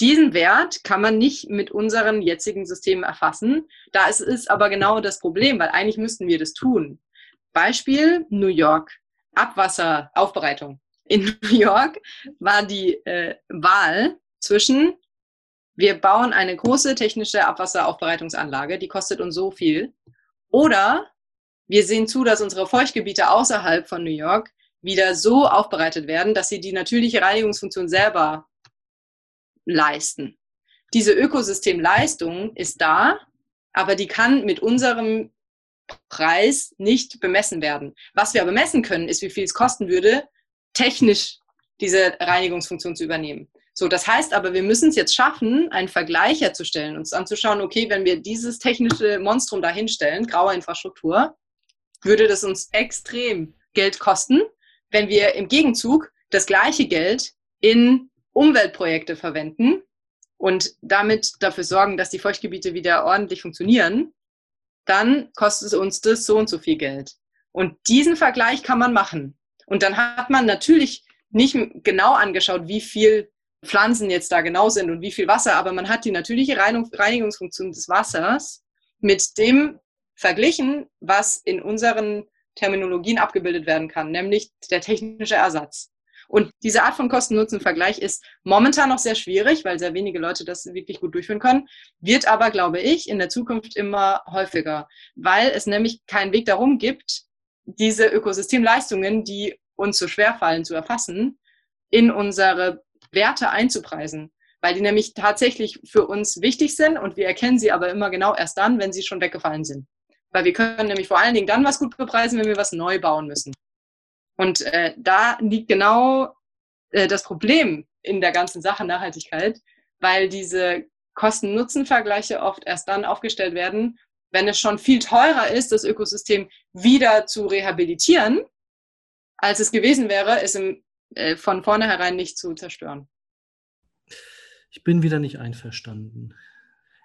Diesen Wert kann man nicht mit unseren jetzigen Systemen erfassen. Da ist es aber genau das Problem, weil eigentlich müssten wir das tun. Beispiel New York. Abwasseraufbereitung. In New York war die äh, Wahl zwischen, wir bauen eine große technische Abwasseraufbereitungsanlage, die kostet uns so viel, oder wir sehen zu, dass unsere Feuchtgebiete außerhalb von New York wieder so aufbereitet werden, dass sie die natürliche Reinigungsfunktion selber leisten. Diese Ökosystemleistung ist da, aber die kann mit unserem Preis nicht bemessen werden. Was wir aber messen können, ist, wie viel es kosten würde, technisch diese Reinigungsfunktion zu übernehmen. So, das heißt aber, wir müssen es jetzt schaffen, einen Vergleich herzustellen, uns anzuschauen, okay, wenn wir dieses technische Monstrum da hinstellen, graue Infrastruktur, würde das uns extrem Geld kosten, wenn wir im Gegenzug das gleiche Geld in Umweltprojekte verwenden und damit dafür sorgen, dass die Feuchtgebiete wieder ordentlich funktionieren, dann kostet es uns das so und so viel Geld. Und diesen Vergleich kann man machen. Und dann hat man natürlich nicht genau angeschaut, wie viel Pflanzen jetzt da genau sind und wie viel Wasser, aber man hat die natürliche Reinigungsfunktion des Wassers mit dem verglichen, was in unseren Terminologien abgebildet werden kann, nämlich der technische Ersatz. Und diese Art von Kosten-Nutzen-Vergleich ist momentan noch sehr schwierig, weil sehr wenige Leute das wirklich gut durchführen können, wird aber, glaube ich, in der Zukunft immer häufiger, weil es nämlich keinen Weg darum gibt, diese Ökosystemleistungen, die uns so schwer fallen zu erfassen, in unsere Werte einzupreisen, weil die nämlich tatsächlich für uns wichtig sind und wir erkennen sie aber immer genau erst dann, wenn sie schon weggefallen sind. Weil wir können nämlich vor allen Dingen dann was gut bepreisen, wenn wir was neu bauen müssen. Und äh, da liegt genau äh, das Problem in der ganzen Sache Nachhaltigkeit, weil diese Kosten-Nutzen-Vergleiche oft erst dann aufgestellt werden, wenn es schon viel teurer ist, das Ökosystem wieder zu rehabilitieren, als es gewesen wäre, es im, äh, von vornherein nicht zu zerstören. Ich bin wieder nicht einverstanden.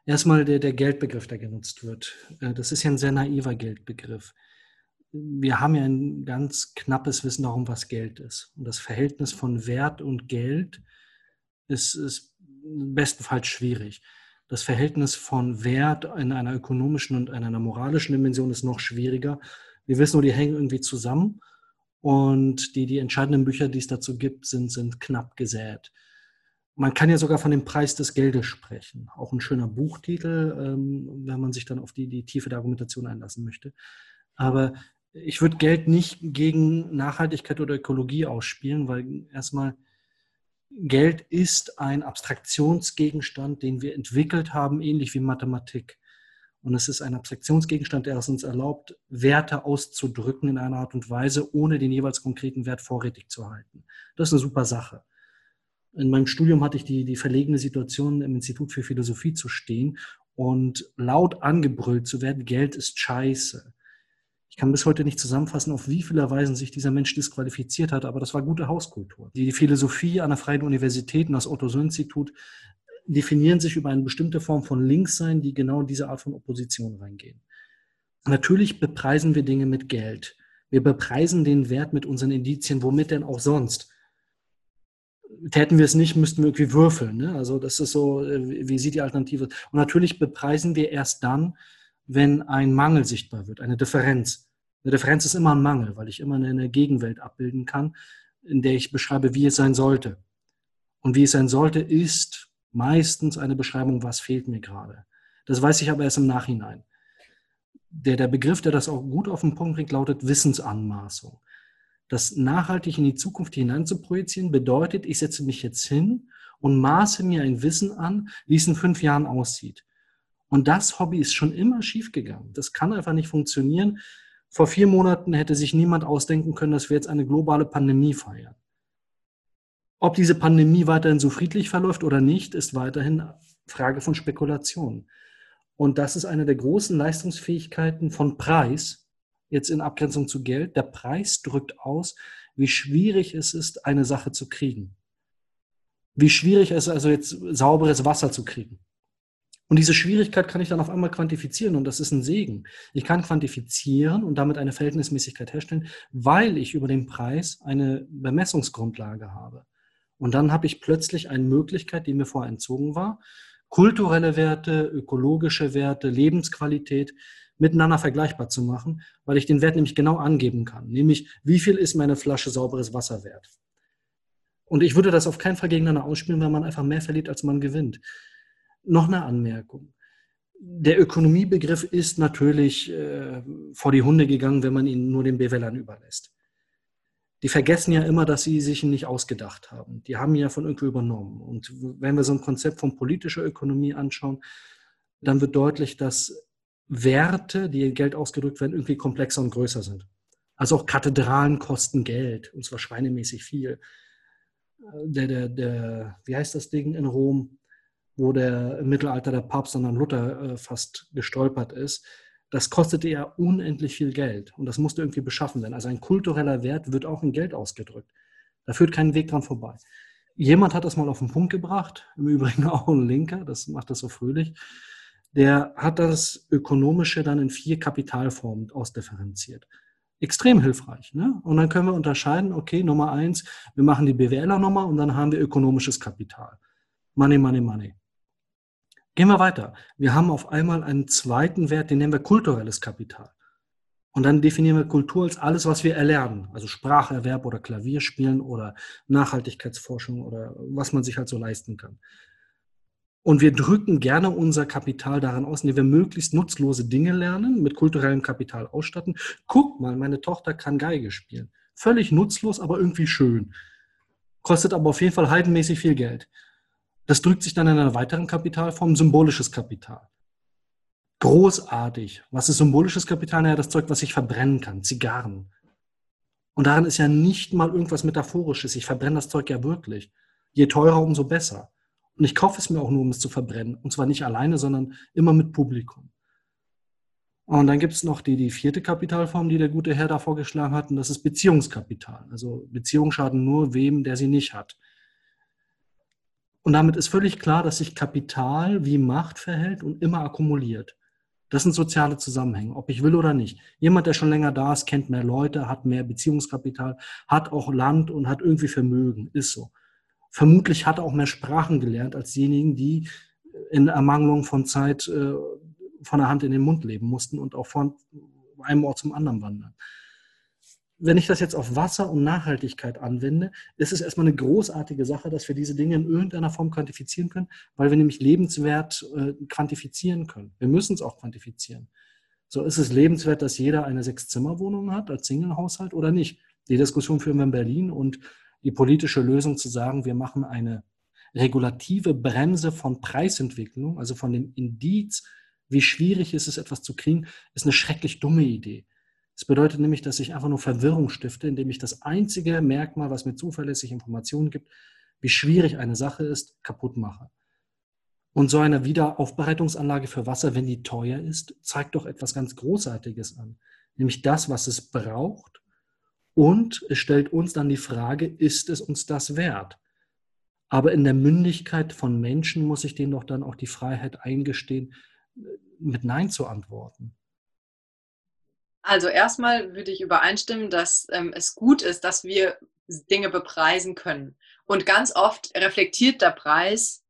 Erstmal der, der Geldbegriff, der genutzt wird. Äh, das ist ja ein sehr naiver Geldbegriff wir haben ja ein ganz knappes Wissen darum, was Geld ist. Und das Verhältnis von Wert und Geld ist, ist bestenfalls schwierig. Das Verhältnis von Wert in einer ökonomischen und in einer moralischen Dimension ist noch schwieriger. Wir wissen nur, die hängen irgendwie zusammen. Und die, die entscheidenden Bücher, die es dazu gibt, sind, sind knapp gesät. Man kann ja sogar von dem Preis des Geldes sprechen. Auch ein schöner Buchtitel, ähm, wenn man sich dann auf die, die Tiefe der Argumentation einlassen möchte. Aber ich würde Geld nicht gegen Nachhaltigkeit oder Ökologie ausspielen, weil erstmal Geld ist ein Abstraktionsgegenstand, den wir entwickelt haben, ähnlich wie Mathematik. Und es ist ein Abstraktionsgegenstand, der es uns erlaubt, Werte auszudrücken in einer Art und Weise, ohne den jeweils konkreten Wert vorrätig zu halten. Das ist eine super Sache. In meinem Studium hatte ich die, die verlegene Situation, im Institut für Philosophie zu stehen und laut angebrüllt zu werden, Geld ist scheiße. Ich kann bis heute nicht zusammenfassen, auf wie viele Weisen sich dieser Mensch disqualifiziert hat, aber das war gute Hauskultur. Die Philosophie an der Freien Universität und das Otto-Söhn-Institut definieren sich über eine bestimmte Form von Linkssein, die genau in diese Art von Opposition reingehen. Natürlich bepreisen wir Dinge mit Geld. Wir bepreisen den Wert mit unseren Indizien, womit denn auch sonst. Täten wir es nicht, müssten wir irgendwie würfeln. Ne? Also das ist so, äh, wie sieht die Alternative? Und natürlich bepreisen wir erst dann, wenn ein Mangel sichtbar wird, eine Differenz. Eine Differenz ist immer ein Mangel, weil ich immer eine Gegenwelt abbilden kann, in der ich beschreibe, wie es sein sollte. Und wie es sein sollte, ist meistens eine Beschreibung, was fehlt mir gerade. Das weiß ich aber erst im Nachhinein. Der, der Begriff, der das auch gut auf den Punkt bringt, lautet Wissensanmaßung. Das nachhaltig in die Zukunft hinein zu projizieren, bedeutet, ich setze mich jetzt hin und maße mir ein Wissen an, wie es in fünf Jahren aussieht. Und das Hobby ist schon immer schiefgegangen. Das kann einfach nicht funktionieren. Vor vier Monaten hätte sich niemand ausdenken können, dass wir jetzt eine globale Pandemie feiern. Ob diese Pandemie weiterhin so friedlich verläuft oder nicht, ist weiterhin Frage von Spekulation. Und das ist eine der großen Leistungsfähigkeiten von Preis, jetzt in Abgrenzung zu Geld. Der Preis drückt aus, wie schwierig es ist, eine Sache zu kriegen. Wie schwierig es ist, also jetzt sauberes Wasser zu kriegen. Und diese Schwierigkeit kann ich dann auf einmal quantifizieren und das ist ein Segen. Ich kann quantifizieren und damit eine Verhältnismäßigkeit herstellen, weil ich über den Preis eine Bemessungsgrundlage habe. Und dann habe ich plötzlich eine Möglichkeit, die mir vorher entzogen war, kulturelle Werte, ökologische Werte, Lebensqualität miteinander vergleichbar zu machen, weil ich den Wert nämlich genau angeben kann. Nämlich, wie viel ist meine Flasche sauberes Wasser wert? Und ich würde das auf keinen Fall gegeneinander ausspielen, weil man einfach mehr verliert, als man gewinnt. Noch eine Anmerkung. Der Ökonomiebegriff ist natürlich äh, vor die Hunde gegangen, wenn man ihn nur den BWLern überlässt. Die vergessen ja immer, dass sie sich ihn nicht ausgedacht haben. Die haben ihn ja von irgendwo übernommen. Und wenn wir so ein Konzept von politischer Ökonomie anschauen, dann wird deutlich, dass Werte, die in Geld ausgedrückt werden, irgendwie komplexer und größer sind. Also auch Kathedralen kosten Geld, und zwar schweinemäßig viel. der, der, der, wie heißt das Ding in Rom, wo der im Mittelalter der Papst an Luther äh, fast gestolpert ist, das kostete ja unendlich viel Geld und das musste irgendwie beschaffen werden. Also ein kultureller Wert wird auch in Geld ausgedrückt. Da führt kein Weg dran vorbei. Jemand hat das mal auf den Punkt gebracht, im Übrigen auch ein Linker, das macht das so fröhlich. Der hat das Ökonomische dann in vier Kapitalformen ausdifferenziert. Extrem hilfreich. Ne? Und dann können wir unterscheiden, okay, Nummer eins, wir machen die BWLer-Nummer und dann haben wir ökonomisches Kapital. Money, money, money. Gehen wir weiter. Wir haben auf einmal einen zweiten Wert, den nennen wir kulturelles Kapital. Und dann definieren wir Kultur als alles, was wir erlernen. Also Spracherwerb oder Klavierspielen oder Nachhaltigkeitsforschung oder was man sich halt so leisten kann. Und wir drücken gerne unser Kapital daran aus, indem wir möglichst nutzlose Dinge lernen, mit kulturellem Kapital ausstatten. Guck mal, meine Tochter kann Geige spielen. Völlig nutzlos, aber irgendwie schön. Kostet aber auf jeden Fall heidenmäßig viel Geld. Das drückt sich dann in einer weiteren Kapitalform, symbolisches Kapital. Großartig. Was ist symbolisches Kapital? Naja, das Zeug, was ich verbrennen kann, Zigarren. Und daran ist ja nicht mal irgendwas Metaphorisches. Ich verbrenne das Zeug ja wirklich. Je teurer, umso besser. Und ich kaufe es mir auch nur, um es zu verbrennen. Und zwar nicht alleine, sondern immer mit Publikum. Und dann gibt es noch die, die vierte Kapitalform, die der gute Herr da vorgeschlagen hat, und das ist Beziehungskapital. Also Beziehungen schaden nur wem, der sie nicht hat. Und damit ist völlig klar, dass sich Kapital wie Macht verhält und immer akkumuliert. Das sind soziale Zusammenhänge, ob ich will oder nicht. Jemand, der schon länger da ist, kennt mehr Leute, hat mehr Beziehungskapital, hat auch Land und hat irgendwie Vermögen. Ist so. Vermutlich hat er auch mehr Sprachen gelernt als diejenigen, die in Ermangelung von Zeit äh, von der Hand in den Mund leben mussten und auch von einem Ort zum anderen wandern wenn ich das jetzt auf Wasser und Nachhaltigkeit anwende, ist es erstmal eine großartige Sache, dass wir diese Dinge in irgendeiner Form quantifizieren können, weil wir nämlich lebenswert äh, quantifizieren können. Wir müssen es auch quantifizieren. So ist es lebenswert, dass jeder eine Sechs-Zimmer-Wohnung hat als Single-Haushalt oder nicht? Die Diskussion führen wir in Berlin und die politische Lösung zu sagen, wir machen eine regulative Bremse von Preisentwicklung, also von dem Indiz, wie schwierig ist es, etwas zu kriegen, ist eine schrecklich dumme Idee. Das bedeutet nämlich, dass ich einfach nur Verwirrung stifte, indem ich das einzige Merkmal, was mir zuverlässig Informationen gibt, wie schwierig eine Sache ist, kaputt mache. Und so eine Wiederaufbereitungsanlage für Wasser, wenn die teuer ist, zeigt doch etwas ganz Großartiges an. Nämlich das, was es braucht. Und es stellt uns dann die Frage, ist es uns das wert? Aber in der Mündigkeit von Menschen muss ich denen doch dann auch die Freiheit eingestehen, mit Nein zu antworten. Also erstmal würde ich übereinstimmen, dass ähm, es gut ist, dass wir Dinge bepreisen können. Und ganz oft reflektiert der Preis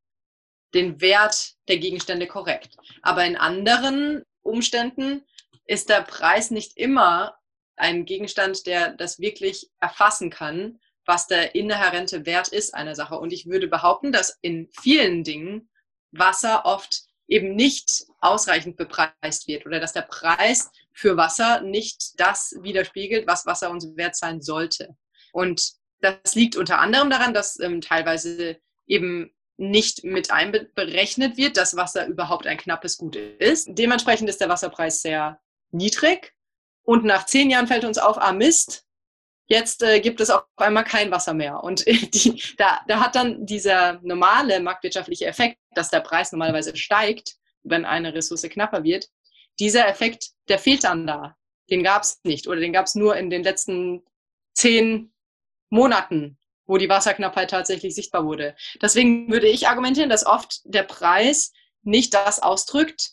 den Wert der Gegenstände korrekt. Aber in anderen Umständen ist der Preis nicht immer ein Gegenstand, der das wirklich erfassen kann, was der inhärente Wert ist einer Sache. Und ich würde behaupten, dass in vielen Dingen Wasser oft eben nicht ausreichend bepreist wird oder dass der Preis für Wasser nicht das widerspiegelt, was Wasser uns wert sein sollte. Und das liegt unter anderem daran, dass ähm, teilweise eben nicht mit einberechnet wird, dass Wasser überhaupt ein knappes Gut ist. Dementsprechend ist der Wasserpreis sehr niedrig. Und nach zehn Jahren fällt uns auf, ah Mist, jetzt äh, gibt es auf einmal kein Wasser mehr. Und die, da, da hat dann dieser normale marktwirtschaftliche Effekt, dass der Preis normalerweise steigt, wenn eine Ressource knapper wird, dieser Effekt, der fehlt dann da. Den gab es nicht oder den gab es nur in den letzten zehn Monaten, wo die Wasserknappheit tatsächlich sichtbar wurde. Deswegen würde ich argumentieren, dass oft der Preis nicht das ausdrückt,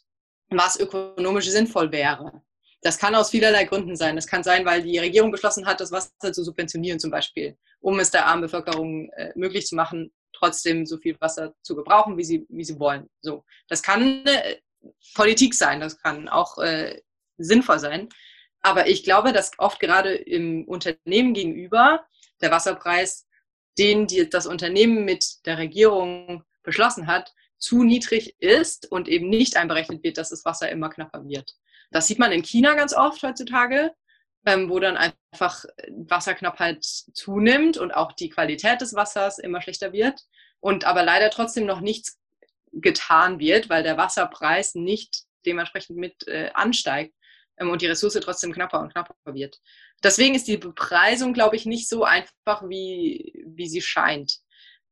was ökonomisch sinnvoll wäre. Das kann aus vielerlei Gründen sein. Das kann sein, weil die Regierung beschlossen hat, das Wasser zu subventionieren zum Beispiel, um es der armen Bevölkerung äh, möglich zu machen, trotzdem so viel Wasser zu gebrauchen, wie sie, wie sie wollen. So, das kann äh, Politik sein, das kann auch äh, sinnvoll sein. Aber ich glaube, dass oft gerade im Unternehmen gegenüber der Wasserpreis, den die, das Unternehmen mit der Regierung beschlossen hat, zu niedrig ist und eben nicht einberechnet wird, dass das Wasser immer knapper wird. Das sieht man in China ganz oft heutzutage, ähm, wo dann einfach Wasserknappheit zunimmt und auch die Qualität des Wassers immer schlechter wird und aber leider trotzdem noch nichts getan wird, weil der Wasserpreis nicht dementsprechend mit äh, ansteigt ähm, und die Ressource trotzdem knapper und knapper wird. Deswegen ist die Bepreisung, glaube ich, nicht so einfach, wie, wie sie scheint.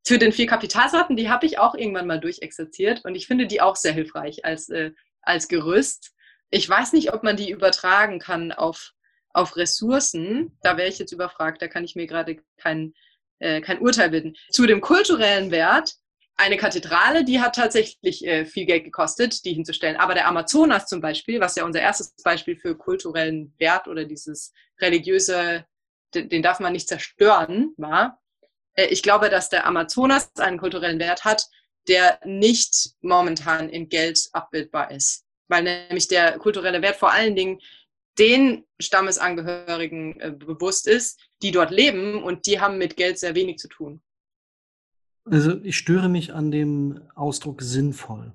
zu den vier Kapitalsorten, die habe ich auch irgendwann mal durchexerziert und ich finde die auch sehr hilfreich als, äh, als Gerüst. Ich weiß nicht, ob man die übertragen kann auf, auf Ressourcen. Da wäre ich jetzt überfragt, da kann ich mir gerade kein, äh, kein Urteil bilden. Zu dem kulturellen Wert, eine Kathedrale, die hat tatsächlich äh, viel Geld gekostet, die hinzustellen. Aber der Amazonas zum Beispiel, was ja unser erstes Beispiel für kulturellen Wert oder dieses religiöse, den, den darf man nicht zerstören, war, äh, ich glaube, dass der Amazonas einen kulturellen Wert hat, der nicht momentan in Geld abbildbar ist. Weil nämlich der kulturelle Wert vor allen Dingen den Stammesangehörigen äh, bewusst ist, die dort leben und die haben mit Geld sehr wenig zu tun. Also ich störe mich an dem Ausdruck sinnvoll.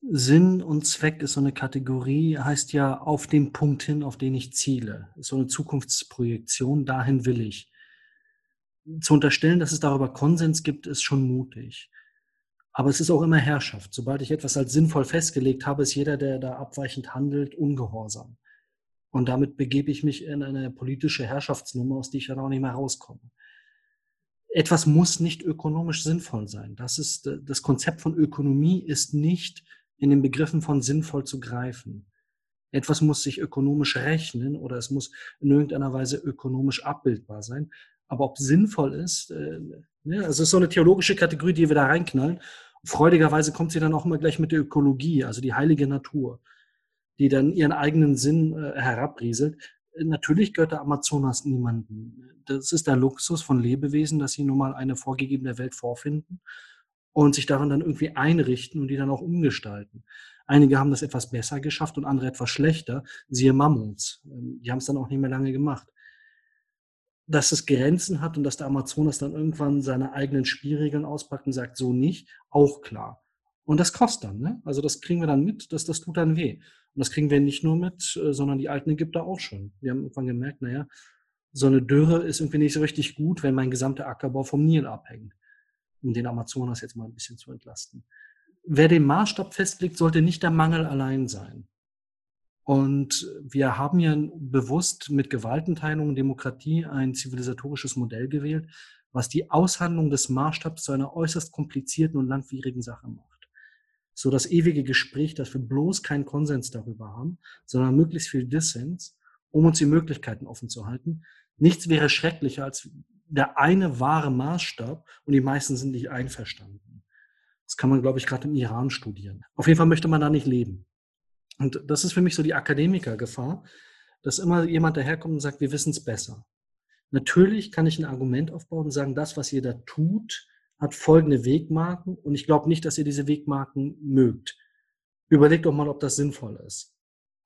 Sinn und Zweck ist so eine Kategorie, heißt ja auf den Punkt hin, auf den ich ziele. Ist so eine Zukunftsprojektion, dahin will ich zu unterstellen, dass es darüber Konsens gibt, ist schon mutig. Aber es ist auch immer Herrschaft. Sobald ich etwas als sinnvoll festgelegt habe, ist jeder, der da abweichend handelt, ungehorsam. Und damit begebe ich mich in eine politische Herrschaftsnummer, aus der ich dann auch nicht mehr rauskomme. Etwas muss nicht ökonomisch sinnvoll sein. Das ist, das Konzept von Ökonomie ist nicht in den Begriffen von sinnvoll zu greifen. Etwas muss sich ökonomisch rechnen oder es muss in irgendeiner Weise ökonomisch abbildbar sein. Aber ob sinnvoll ist, äh, ne? also es ist so eine theologische Kategorie, die wir da reinknallen. Freudigerweise kommt sie dann auch immer gleich mit der Ökologie, also die heilige Natur, die dann ihren eigenen Sinn äh, herabrieselt. Natürlich gehört der Amazonas niemandem. Das ist der Luxus von Lebewesen, dass sie nun mal eine vorgegebene Welt vorfinden und sich darin dann irgendwie einrichten und die dann auch umgestalten. Einige haben das etwas besser geschafft und andere etwas schlechter, siehe Mammuts. Ähm, die haben es dann auch nicht mehr lange gemacht dass es Grenzen hat und dass der Amazonas dann irgendwann seine eigenen Spielregeln auspackt und sagt, so nicht, auch klar. Und das kostet dann, ne? Also das kriegen wir dann mit, dass das tut dann weh. Und das kriegen wir nicht nur mit, äh, sondern die alten Ägypter auch schon. Die haben irgendwann gemerkt, naja, so eine Dürre ist irgendwie nicht so richtig gut, wenn mein gesamter Ackerbau vom Nil abhängt. Um den Amazonas jetzt mal ein bisschen zu entlasten. Wer den Maßstab festlegt, sollte nicht der Mangel allein sein. Und wir haben ja bewusst mit Gewaltenteilung und Demokratie ein zivilisatorisches Modell gewählt, was die Aushandlung des Maßstabs zu einer äußerst komplizierten und langwierigen Sache macht. So das ewige Gespräch, dass wir bloß keinen Konsens darüber haben, sondern möglichst viel Dissens, um uns die Möglichkeiten offen zu halten. Nichts wäre schrecklicher als der eine wahre Maßstab und die meisten sind nicht einverstanden. Das kann man, glaube ich, gerade im Iran studieren. Auf jeden Fall möchte man da nicht leben. Und das ist für mich so die Akademikergefahr, dass immer jemand daherkommt und sagt, wir wissen es besser. Natürlich kann ich ein Argument aufbauen und sagen, das, was da tut, hat folgende Wegmarken und ich glaube nicht, dass ihr diese Wegmarken mögt. Überlegt doch mal, ob das sinnvoll ist.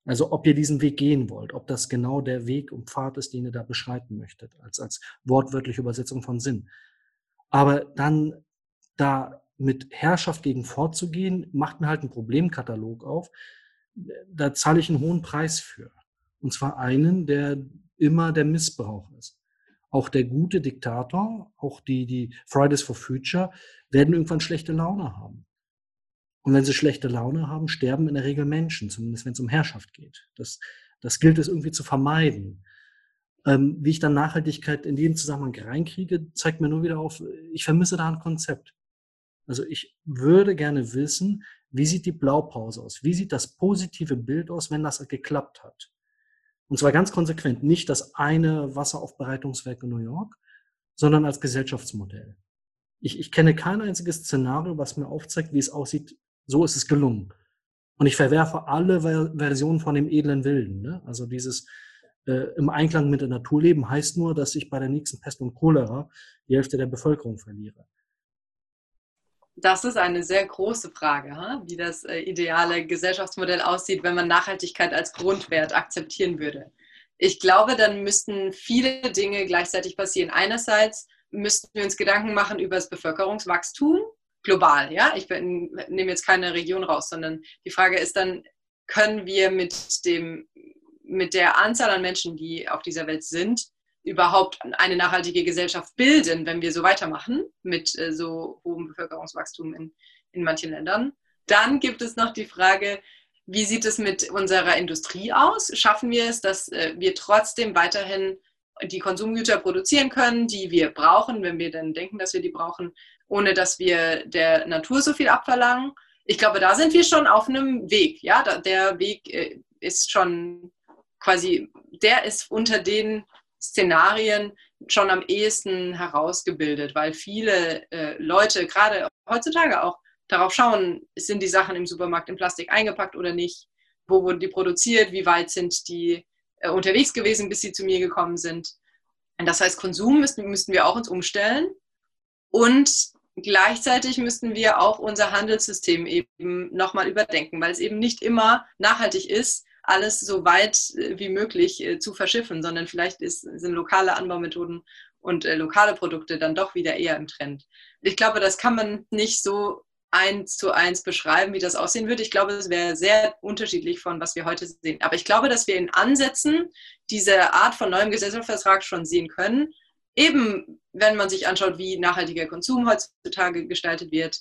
Also ob ihr diesen Weg gehen wollt, ob das genau der Weg und Pfad ist, den ihr da beschreiten möchtet, als, als wortwörtliche Übersetzung von Sinn. Aber dann da mit Herrschaft gegen vorzugehen, macht mir halt einen Problemkatalog auf, da zahle ich einen hohen Preis für. Und zwar einen, der immer der Missbrauch ist. Auch der gute Diktator, auch die, die Fridays for Future, werden irgendwann schlechte Laune haben. Und wenn sie schlechte Laune haben, sterben in der Regel Menschen, zumindest wenn es um Herrschaft geht. Das, das gilt es irgendwie zu vermeiden. Ähm, wie ich dann Nachhaltigkeit in jedem Zusammenhang reinkriege, zeigt mir nur wieder auf, ich vermisse da ein Konzept. Also ich würde gerne wissen, wie sieht die Blaupause aus? Wie sieht das positive Bild aus, wenn das geklappt hat? Und zwar ganz konsequent, nicht das eine Wasseraufbereitungswerk in New York, sondern als Gesellschaftsmodell. Ich, ich kenne kein einziges Szenario, was mir aufzeigt, wie es aussieht. So ist es gelungen. Und ich verwerfe alle Versionen von dem edlen Wilden. Ne? Also dieses äh, im Einklang mit der Natur leben heißt nur, dass ich bei der nächsten Pest und Cholera die Hälfte der Bevölkerung verliere. Das ist eine sehr große Frage, wie das äh, ideale Gesellschaftsmodell aussieht, wenn man Nachhaltigkeit als Grundwert akzeptieren würde. Ich glaube, dann müssten viele Dinge gleichzeitig passieren. Einerseits müssten wir uns Gedanken machen über das Bevölkerungswachstum global. Ja, ich nehme jetzt keine Region raus, sondern die Frage ist dann, können wir mit dem mit der Anzahl an Menschen, die auf dieser Welt sind, überhaupt eine nachhaltige Gesellschaft bilden, wenn wir so weitermachen mit äh, so hohem Bevölkerungswachstum in, in manchen Ländern. Dann gibt es noch die Frage, wie sieht es mit unserer Industrie aus? Schaffen wir es, dass äh, wir trotzdem weiterhin die Konsumgüter produzieren können, die wir brauchen, wenn wir dann denken, dass wir die brauchen, ohne dass wir der Natur so viel abverlangen. Ich glaube, da sind wir schon auf einem Weg. Ja, der Weg äh, ist schon quasi, der ist unter den Szenarien schon am ehesten herausgebildet, weil viele äh, Leute gerade heutzutage auch darauf schauen, sind die Sachen im Supermarkt in Plastik eingepackt oder nicht, wo wurden die produziert, wie weit sind die äh, unterwegs gewesen, bis sie zu mir gekommen sind. Und das heißt, Konsum müssten, müssten wir auch uns umstellen. Und gleichzeitig müssten wir auch unser Handelssystem eben nochmal überdenken, weil es eben nicht immer nachhaltig ist, alles so weit äh, wie möglich äh, zu verschiffen, sondern vielleicht ist, sind lokale Anbaumethoden und äh, lokale Produkte dann doch wieder eher im Trend. Ich glaube, das kann man nicht so eins zu eins beschreiben, wie das aussehen würde. Ich glaube, es wäre sehr unterschiedlich von was wir heute sehen. Aber ich glaube, dass wir in Ansätzen diese Art von neuem Gesellschaftsvertrag schon sehen können. Eben, wenn man sich anschaut, wie nachhaltiger Konsum heutzutage gestaltet wird,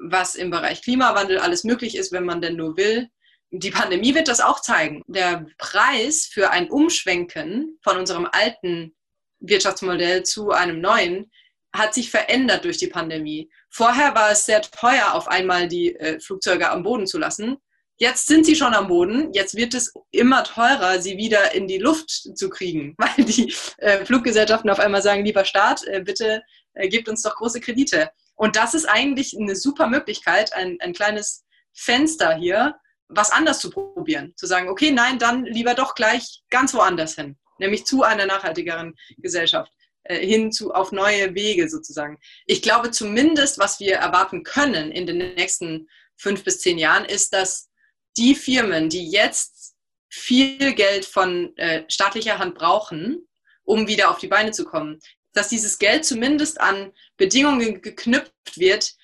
was im Bereich Klimawandel alles möglich ist, wenn man denn nur will. Die Pandemie wird das auch zeigen. Der Preis für ein Umschwenken von unserem alten Wirtschaftsmodell zu einem neuen hat sich verändert durch die Pandemie. Vorher war es sehr teuer, auf einmal die äh, Flugzeuge am Boden zu lassen. Jetzt sind sie schon am Boden. Jetzt wird es immer teurer, sie wieder in die Luft zu kriegen, weil die äh, Fluggesellschaften auf einmal sagen, lieber Staat, äh, bitte äh, gebt uns doch große Kredite. Und das ist eigentlich eine super Möglichkeit, ein, ein kleines Fenster hier, was anders zu probieren. Zu sagen, okay, nein, dann lieber doch gleich ganz woanders hin, nämlich zu einer nachhaltigeren Gesellschaft. Äh, hin zu, auf neue Wege sozusagen. Ich glaube zumindest, was wir erwarten können in den nächsten fünf bis zehn Jahren, ist, dass die Firmen, die jetzt viel Geld von äh, staatlicher Hand brauchen, um wieder auf die Beine zu kommen, dass dieses Geld zumindest an Bedingungen geknüpft wird,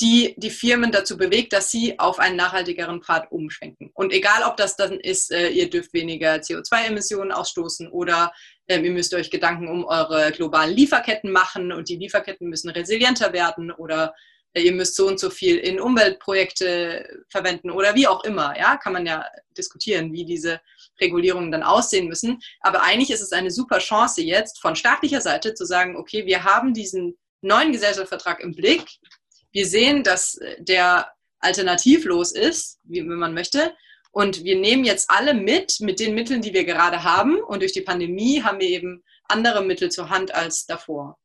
die die Firmen dazu bewegt, dass sie auf einen nachhaltigeren Pfad umschwenken. Und egal, ob das dann ist, äh, ihr dürft weniger CO2-Emissionen ausstoßen oder ähm, ihr müsst euch Gedanken um eure globalen Lieferketten machen und die Lieferketten müssen resilienter werden oder äh, ihr müsst so und so viel in Umweltprojekte verwenden oder wie auch immer. Ja, kann man ja diskutieren, wie diese Regulierungen dann aussehen müssen. Aber eigentlich ist es eine super Chance jetzt von staatlicher Seite zu sagen, okay, wir haben diesen neuen Gesellschaftsvertrag im Blick wir sehen, dass äh, der alternativlos ist, wie, wenn man möchte. Und wir nehmen jetzt alle mit, mit den Mitteln, die wir gerade haben. Und durch die Pandemie haben wir eben andere Mittel zur Hand als davor.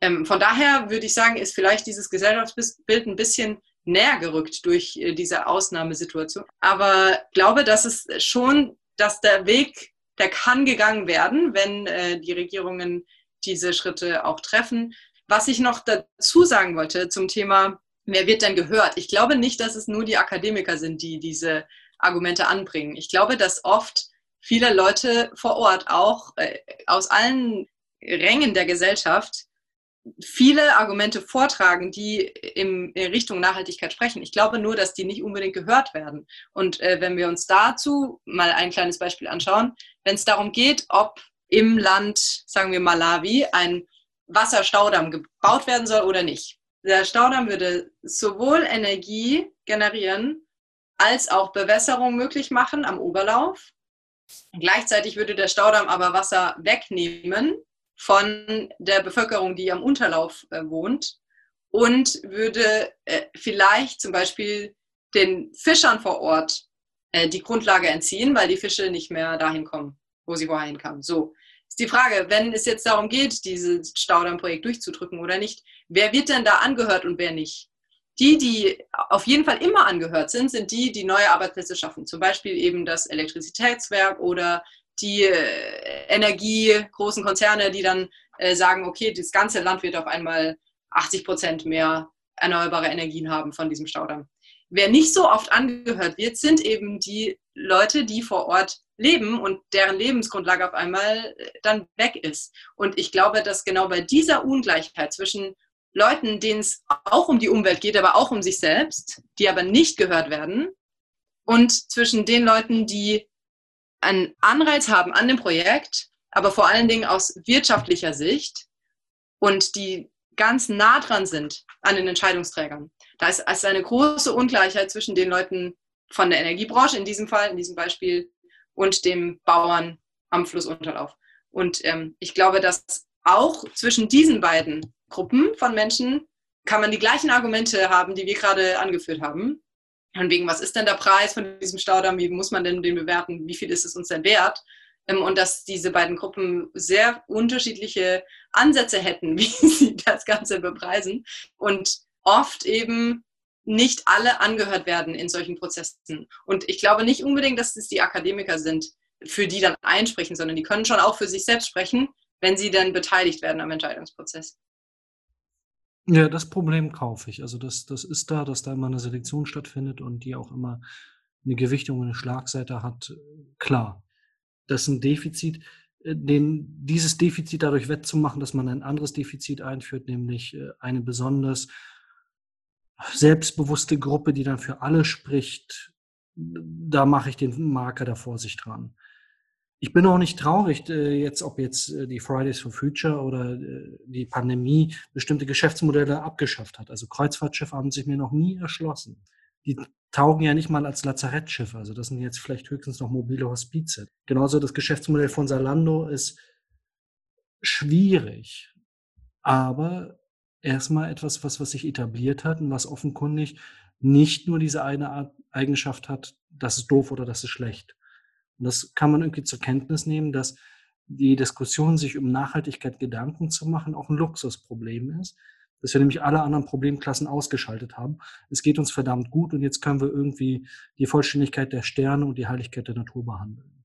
Ähm, von daher würde ich sagen, ist vielleicht dieses Gesellschaftsbild ein bisschen näher gerückt durch äh, diese Ausnahmesituation. Aber glaube, dass es schon, dass der Weg, der kann gegangen werden, wenn äh, die Regierungen diese Schritte auch treffen. Was ich noch dazu sagen wollte zum Thema, wer wird denn gehört? Ich glaube nicht, dass es nur die Akademiker sind, die diese Argumente anbringen. Ich glaube, dass oft viele Leute vor Ort auch äh, aus allen Rängen der Gesellschaft viele Argumente vortragen, die in Richtung Nachhaltigkeit sprechen. Ich glaube nur, dass die nicht unbedingt gehört werden. Und äh, wenn wir uns dazu mal ein kleines Beispiel anschauen, wenn es darum geht, ob im Land, sagen wir Malawi, ein Wasserstaudamm gebaut werden soll oder nicht. Der Staudamm würde sowohl Energie generieren als auch Bewässerung möglich machen am Oberlauf. Gleichzeitig würde der Staudamm aber Wasser wegnehmen von der Bevölkerung, die am Unterlauf äh, wohnt und würde äh, vielleicht zum Beispiel den Fischern vor Ort äh, die Grundlage entziehen, weil die Fische nicht mehr dahin kommen, wo sie vorher hinkamen. So, die Frage, wenn es jetzt darum geht, dieses Staudammprojekt durchzudrücken oder nicht, wer wird denn da angehört und wer nicht? Die, die auf jeden Fall immer angehört sind, sind die, die neue Arbeitsplätze schaffen. Zum Beispiel eben das Elektrizitätswerk oder die äh, energiegroßen Konzerne, die dann äh, sagen, okay, das ganze Land wird auf einmal 80 Prozent mehr erneuerbare Energien haben von diesem Staudamm. Wer nicht so oft angehört wird, sind eben die Leute, die vor Ort leben und deren Lebensgrundlage auf einmal äh, dann weg ist. Und ich glaube, dass genau bei dieser Ungleichheit zwischen Leuten, denen es auch um die Umwelt geht, aber auch um sich selbst, die aber nicht gehört werden, und zwischen den Leuten, die einen Anreiz haben an dem Projekt, aber vor allen Dingen aus wirtschaftlicher Sicht und die ganz nah dran sind an den Entscheidungsträgern. Da ist, ist eine große Ungleichheit zwischen den Leuten von der Energiebranche, in diesem Fall, in diesem Beispiel, und dem Bauern am Flussunterlauf. Und ähm, ich glaube, dass auch zwischen diesen beiden Gruppen von Menschen kann man die gleichen Argumente haben, die wir gerade angeführt haben. Und wegen, was ist denn der Preis von diesem Staudamm? Wie muss man denn den bewerten? Wie viel ist es uns denn wert? Ähm, und dass diese beiden Gruppen sehr unterschiedliche Ansätze hätten, wie sie das Ganze bepreisen. Und oft eben nicht alle angehört werden in solchen Prozessen. Und ich glaube nicht unbedingt, dass es die Akademiker sind, für die dann einsprechen, sondern die können schon auch für sich selbst sprechen, wenn sie dann beteiligt werden am Entscheidungsprozess. Ja, das Problem kaufe ich. Also das, das ist da, dass da immer eine Selektion stattfindet und die auch immer eine Gewichtung eine Schlagseite hat. Klar, das ist ein Defizit. Äh, den, dieses Defizit dadurch wettzumachen, dass man ein anderes Defizit einführt, nämlich äh, eine besonders selbstbewusste Gruppe, die dann für alle spricht, da mache ich den Marker der Vorsicht dran. Ich bin auch nicht traurig, äh, jetzt, ob jetzt äh, die Fridays for Future oder äh, die Pandemie bestimmte Geschäftsmodelle abgeschafft hat. Also Kreuzfahrtschiffe haben sich mir noch nie erschlossen. Die taugen ja nicht mal als Lazarettschiffe. Also das sind jetzt vielleicht höchstens noch mobile Hospize. Genauso das Geschäftsmodell von Salando ist schwierig. Aber erstmal etwas, was, was sich etabliert hat und was offenkundig nicht nur diese eine Eigenschaft hat, das ist doof oder das ist schlecht. Und das kann man irgendwie zur Kenntnis nehmen, dass die Diskussion, sich um Nachhaltigkeit Gedanken zu machen, auch ein Luxusproblem ist. Dass wir nämlich alle anderen Problemklassen ausgeschaltet haben. Es geht uns verdammt gut und jetzt können wir irgendwie die Vollständigkeit der Sterne und die Heiligkeit der Natur behandeln.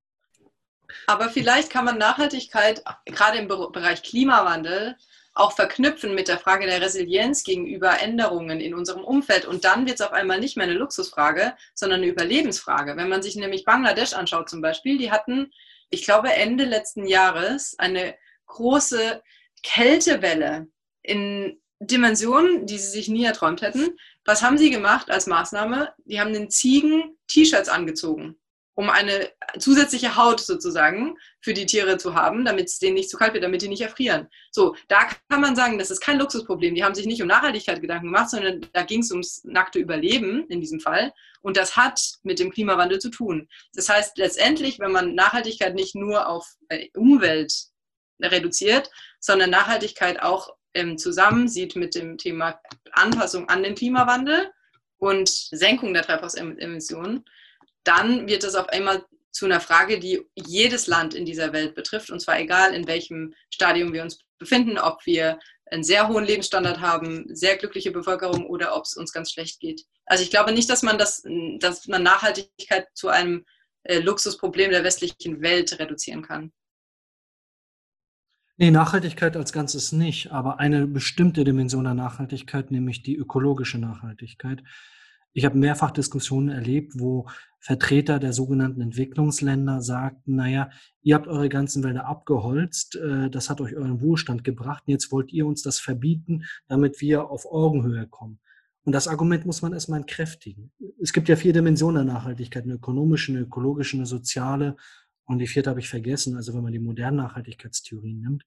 Aber vielleicht kann man Nachhaltigkeit gerade im Bereich Klimawandel auch verknüpfen mit der Frage der Resilienz gegenüber Änderungen in unserem Umfeld. Und dann wird es auf einmal nicht mehr eine Luxusfrage, sondern eine Überlebensfrage. Wenn man sich nämlich Bangladesch anschaut zum Beispiel, die hatten, ich glaube, Ende letzten Jahres eine große Kältewelle in Dimensionen, die sie sich nie erträumt hätten. Was haben sie gemacht als Maßnahme? Die haben den Ziegen T-Shirts angezogen um eine zusätzliche Haut sozusagen für die Tiere zu haben, damit es denen nicht zu kalt wird, damit die nicht erfrieren. So, da kann man sagen, das ist kein Luxusproblem. Die haben sich nicht um Nachhaltigkeit Gedanken gemacht, sondern da ging es ums nackte Überleben in diesem Fall. Und das hat mit dem Klimawandel zu tun. Das heißt, letztendlich, wenn man Nachhaltigkeit nicht nur auf äh, Umwelt reduziert, sondern Nachhaltigkeit auch ähm, zusammen sieht mit dem Thema Anpassung an den Klimawandel und Senkung der Treibhausemissionen, dann wird es auf einmal zu einer Frage, die jedes Land in dieser Welt betrifft, und zwar egal, in welchem Stadium wir uns befinden, ob wir einen sehr hohen Lebensstandard haben, sehr glückliche Bevölkerung oder ob es uns ganz schlecht geht. Also ich glaube nicht, dass man das, dass man Nachhaltigkeit zu einem äh, Luxusproblem der westlichen Welt reduzieren kann. Nee, Nachhaltigkeit als Ganzes nicht, aber eine bestimmte Dimension der Nachhaltigkeit, nämlich die ökologische Nachhaltigkeit. Ich habe mehrfach Diskussionen erlebt, wo Vertreter der sogenannten Entwicklungsländer sagten, naja, ihr habt eure ganzen Wälder abgeholzt, äh, das hat euch euren Wohlstand gebracht, und jetzt wollt ihr uns das verbieten, damit wir auf Augenhöhe kommen. Und das Argument muss man erstmal entkräftigen. Es gibt ja vier Dimensionen der Nachhaltigkeit, eine ökonomische, eine ökologische, eine soziale und die vierte habe ich vergessen, also wenn man die modernen Nachhaltigkeitstheorien nimmt.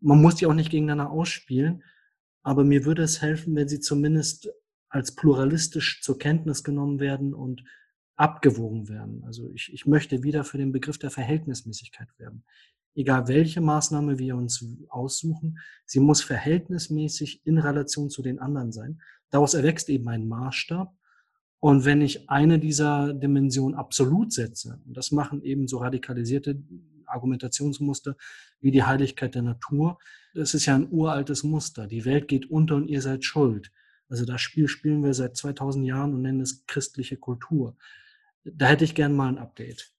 Man muss die auch nicht gegeneinander ausspielen, aber mir würde es helfen, wenn sie zumindest als pluralistisch zur Kenntnis genommen werden und abgewogen werden. Also ich, ich möchte wieder für den Begriff der Verhältnismäßigkeit werben. Egal welche Maßnahme wir uns aussuchen, sie muss verhältnismäßig in Relation zu den anderen sein. Daraus erwächst eben ein Maßstab. Und wenn ich eine dieser Dimensionen absolut setze, und das machen eben so radikalisierte Argumentationsmuster wie die Heiligkeit der Natur, das ist ja ein uraltes Muster. Die Welt geht unter und ihr seid schuld. Also das Spiel spielen wir seit 2000 Jahren und nennen es christliche Kultur da hätte ich gern mal ein Update.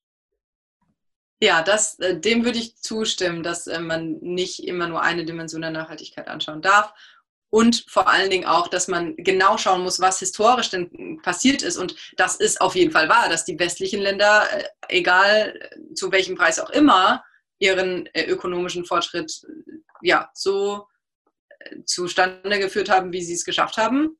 Ja, das, äh, dem würde ich zustimmen, dass äh, man nicht immer nur eine Dimension der Nachhaltigkeit anschauen darf. Und vor allen Dingen auch, dass man genau schauen muss, was historisch denn passiert ist. Und das ist auf jeden Fall wahr, dass die westlichen Länder, äh, egal zu welchem Preis auch immer, ihren ökonomischen Fortschritt ja, so zustande geführt haben, wie sie es geschafft haben.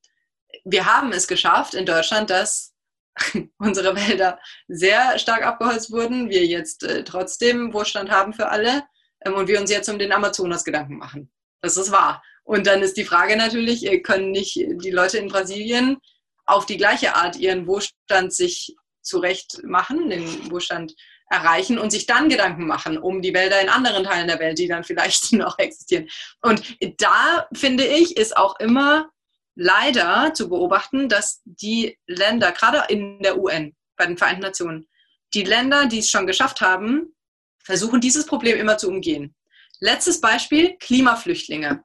Wir haben es geschafft in Deutschland, dass unsere Wälder sehr stark abgeholzt wurden, wir jetzt äh, trotzdem Wohlstand haben für alle ähm, und wir uns jetzt um den Amazonas Gedanken machen. Das ist wahr. Und dann ist die Frage natürlich, äh, können nicht die Leute in Brasilien auf die gleiche Art ihren Wohlstand sich zurecht machen, den Wohlstand erreichen und sich dann Gedanken machen um die Wälder in anderen Teilen der Welt, die dann vielleicht noch existieren. Und da finde ich, ist auch immer leider zu beobachten, dass die Länder, gerade in der UN, bei den Vereinten Nationen, die Länder, die es schon geschafft haben, versuchen dieses Problem immer zu umgehen. Letztes Beispiel, Klimaflüchtlinge.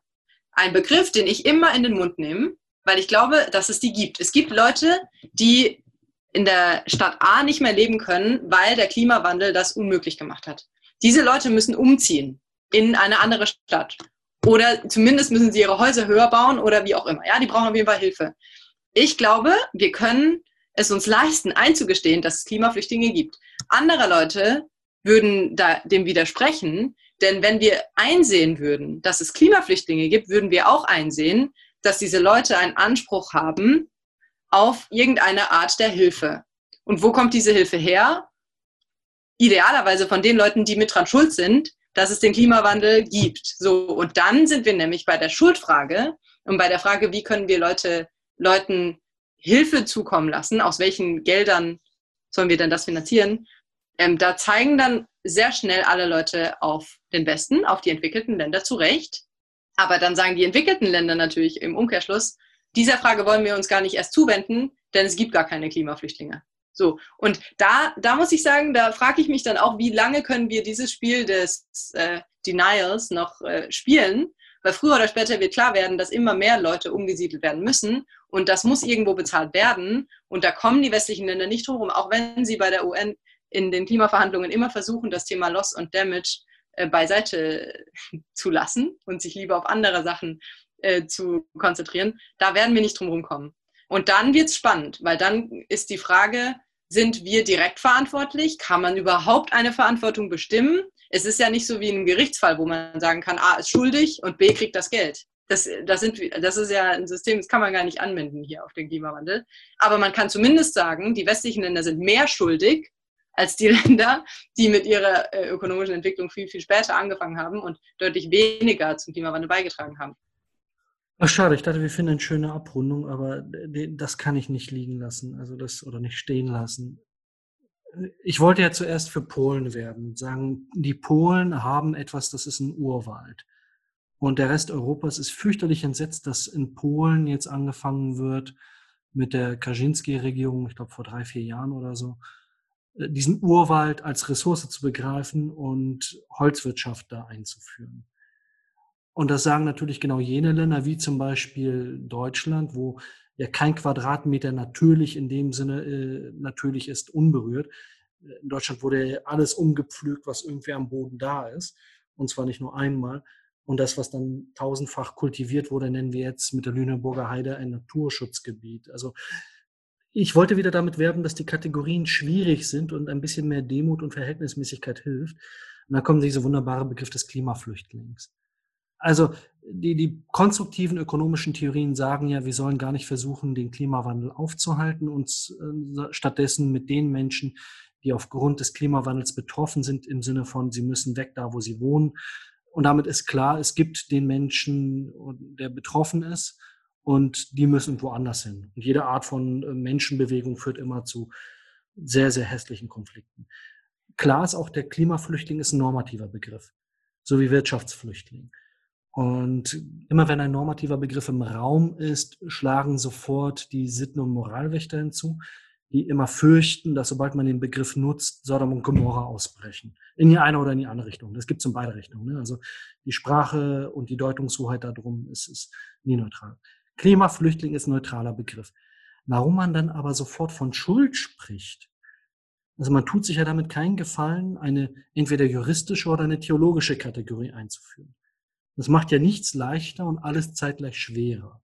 Ein Begriff, den ich immer in den Mund nehme, weil ich glaube, dass es die gibt. Es gibt Leute, die in der Stadt A nicht mehr leben können, weil der Klimawandel das unmöglich gemacht hat. Diese Leute müssen umziehen in eine andere Stadt. Oder zumindest müssen sie ihre Häuser höher bauen oder wie auch immer. Ja, die brauchen auf jeden Fall Hilfe. Ich glaube, wir können es uns leisten, einzugestehen, dass es Klimaflüchtlinge gibt. Andere Leute würden da dem widersprechen, denn wenn wir einsehen würden, dass es Klimaflüchtlinge gibt, würden wir auch einsehen, dass diese Leute einen Anspruch haben auf irgendeine Art der Hilfe. Und wo kommt diese Hilfe her? Idealerweise von den Leuten, die mit dran schuld sind, dass es den Klimawandel gibt. So, und dann sind wir nämlich bei der Schuldfrage und bei der Frage, wie können wir Leute, Leuten Hilfe zukommen lassen, aus welchen Geldern sollen wir denn das finanzieren? Ähm, da zeigen dann sehr schnell alle Leute auf den Westen, auf die entwickelten Länder zu Recht. Aber dann sagen die entwickelten Länder natürlich im Umkehrschluss, dieser Frage wollen wir uns gar nicht erst zuwenden, denn es gibt gar keine Klimaflüchtlinge. So, und da, da muss ich sagen, da frage ich mich dann auch, wie lange können wir dieses Spiel des äh, Denials noch äh, spielen? Weil früher oder später wird klar werden, dass immer mehr Leute umgesiedelt werden müssen und das muss irgendwo bezahlt werden. Und da kommen die westlichen Länder nicht drum, auch wenn sie bei der UN in den Klimaverhandlungen immer versuchen, das Thema Loss und Damage äh, beiseite zu lassen und sich lieber auf andere Sachen äh, zu konzentrieren. Da werden wir nicht drum kommen. Und dann wird es spannend, weil dann ist die Frage, sind wir direkt verantwortlich? Kann man überhaupt eine Verantwortung bestimmen? Es ist ja nicht so wie in einem Gerichtsfall, wo man sagen kann, A ist schuldig und B kriegt das Geld. Das, das, sind, das ist ja ein System, das kann man gar nicht anwenden hier auf den Klimawandel. Aber man kann zumindest sagen, die westlichen Länder sind mehr schuldig als die Länder, die mit ihrer äh, ökonomischen Entwicklung viel, viel später angefangen haben und deutlich weniger zum Klimawandel beigetragen haben. Ach, schade, ich dachte, wir finden eine schöne Abrundung, aber das kann ich nicht liegen lassen, also das oder nicht stehen lassen. Ich wollte ja zuerst für Polen werben und sagen, die Polen haben etwas, das ist ein Urwald. Und der Rest Europas ist fürchterlich entsetzt, dass in Polen jetzt angefangen wird mit der Kaczynski-Regierung, ich glaube vor drei, vier Jahren oder so, äh, diesen Urwald als Ressource zu begreifen und Holzwirtschaft da einzuführen. Und das sagen natürlich genau jene Länder, wie zum Beispiel Deutschland, wo ja kein Quadratmeter natürlich in dem Sinne äh, natürlich ist, unberührt. In Deutschland wurde alles umgepflügt, was irgendwie am Boden da ist. Und zwar nicht nur einmal. Und das, was dann tausendfach kultiviert wurde, nennen wir jetzt mit der Lüneburger Heide ein Naturschutzgebiet. Also ich wollte wieder damit werben, dass die Kategorien schwierig sind und ein bisschen mehr Demut und Verhältnismäßigkeit hilft. Und dann kommt dieser wunderbare Begriff des Klimaflüchtlings. Also die, die konstruktiven ökonomischen Theorien sagen ja, wir sollen gar nicht versuchen, den Klimawandel aufzuhalten, uns äh, stattdessen mit den Menschen, die aufgrund des Klimawandels betroffen sind, im Sinne von, sie müssen weg da, wo sie wohnen. Und damit ist klar, es gibt den Menschen, der betroffen ist, und die müssen woanders hin. Und jede Art von äh, Menschenbewegung führt immer zu sehr, sehr hässlichen Konflikten. Klar ist auch, der Klimaflüchtling ist ein normativer Begriff, so wie Wirtschaftsflüchtling. Und immer wenn ein normativer Begriff im Raum ist, schlagen sofort die Sitten- und Moralwächter hinzu, die immer fürchten, dass sobald man den Begriff nutzt, Sodom und Gomorra ausbrechen. In die eine oder in die andere Richtung. Das gibt es in beide Richtungen. Ne? Also die Sprache und die Deutungshoheit darum ist, ist nie neutral. Klimaflüchtling ist ein neutraler Begriff. Warum man dann aber sofort von Schuld spricht, also man tut sich ja damit keinen Gefallen, eine entweder juristische oder eine theologische Kategorie einzuführen. Das macht ja nichts leichter und alles zeitgleich schwerer.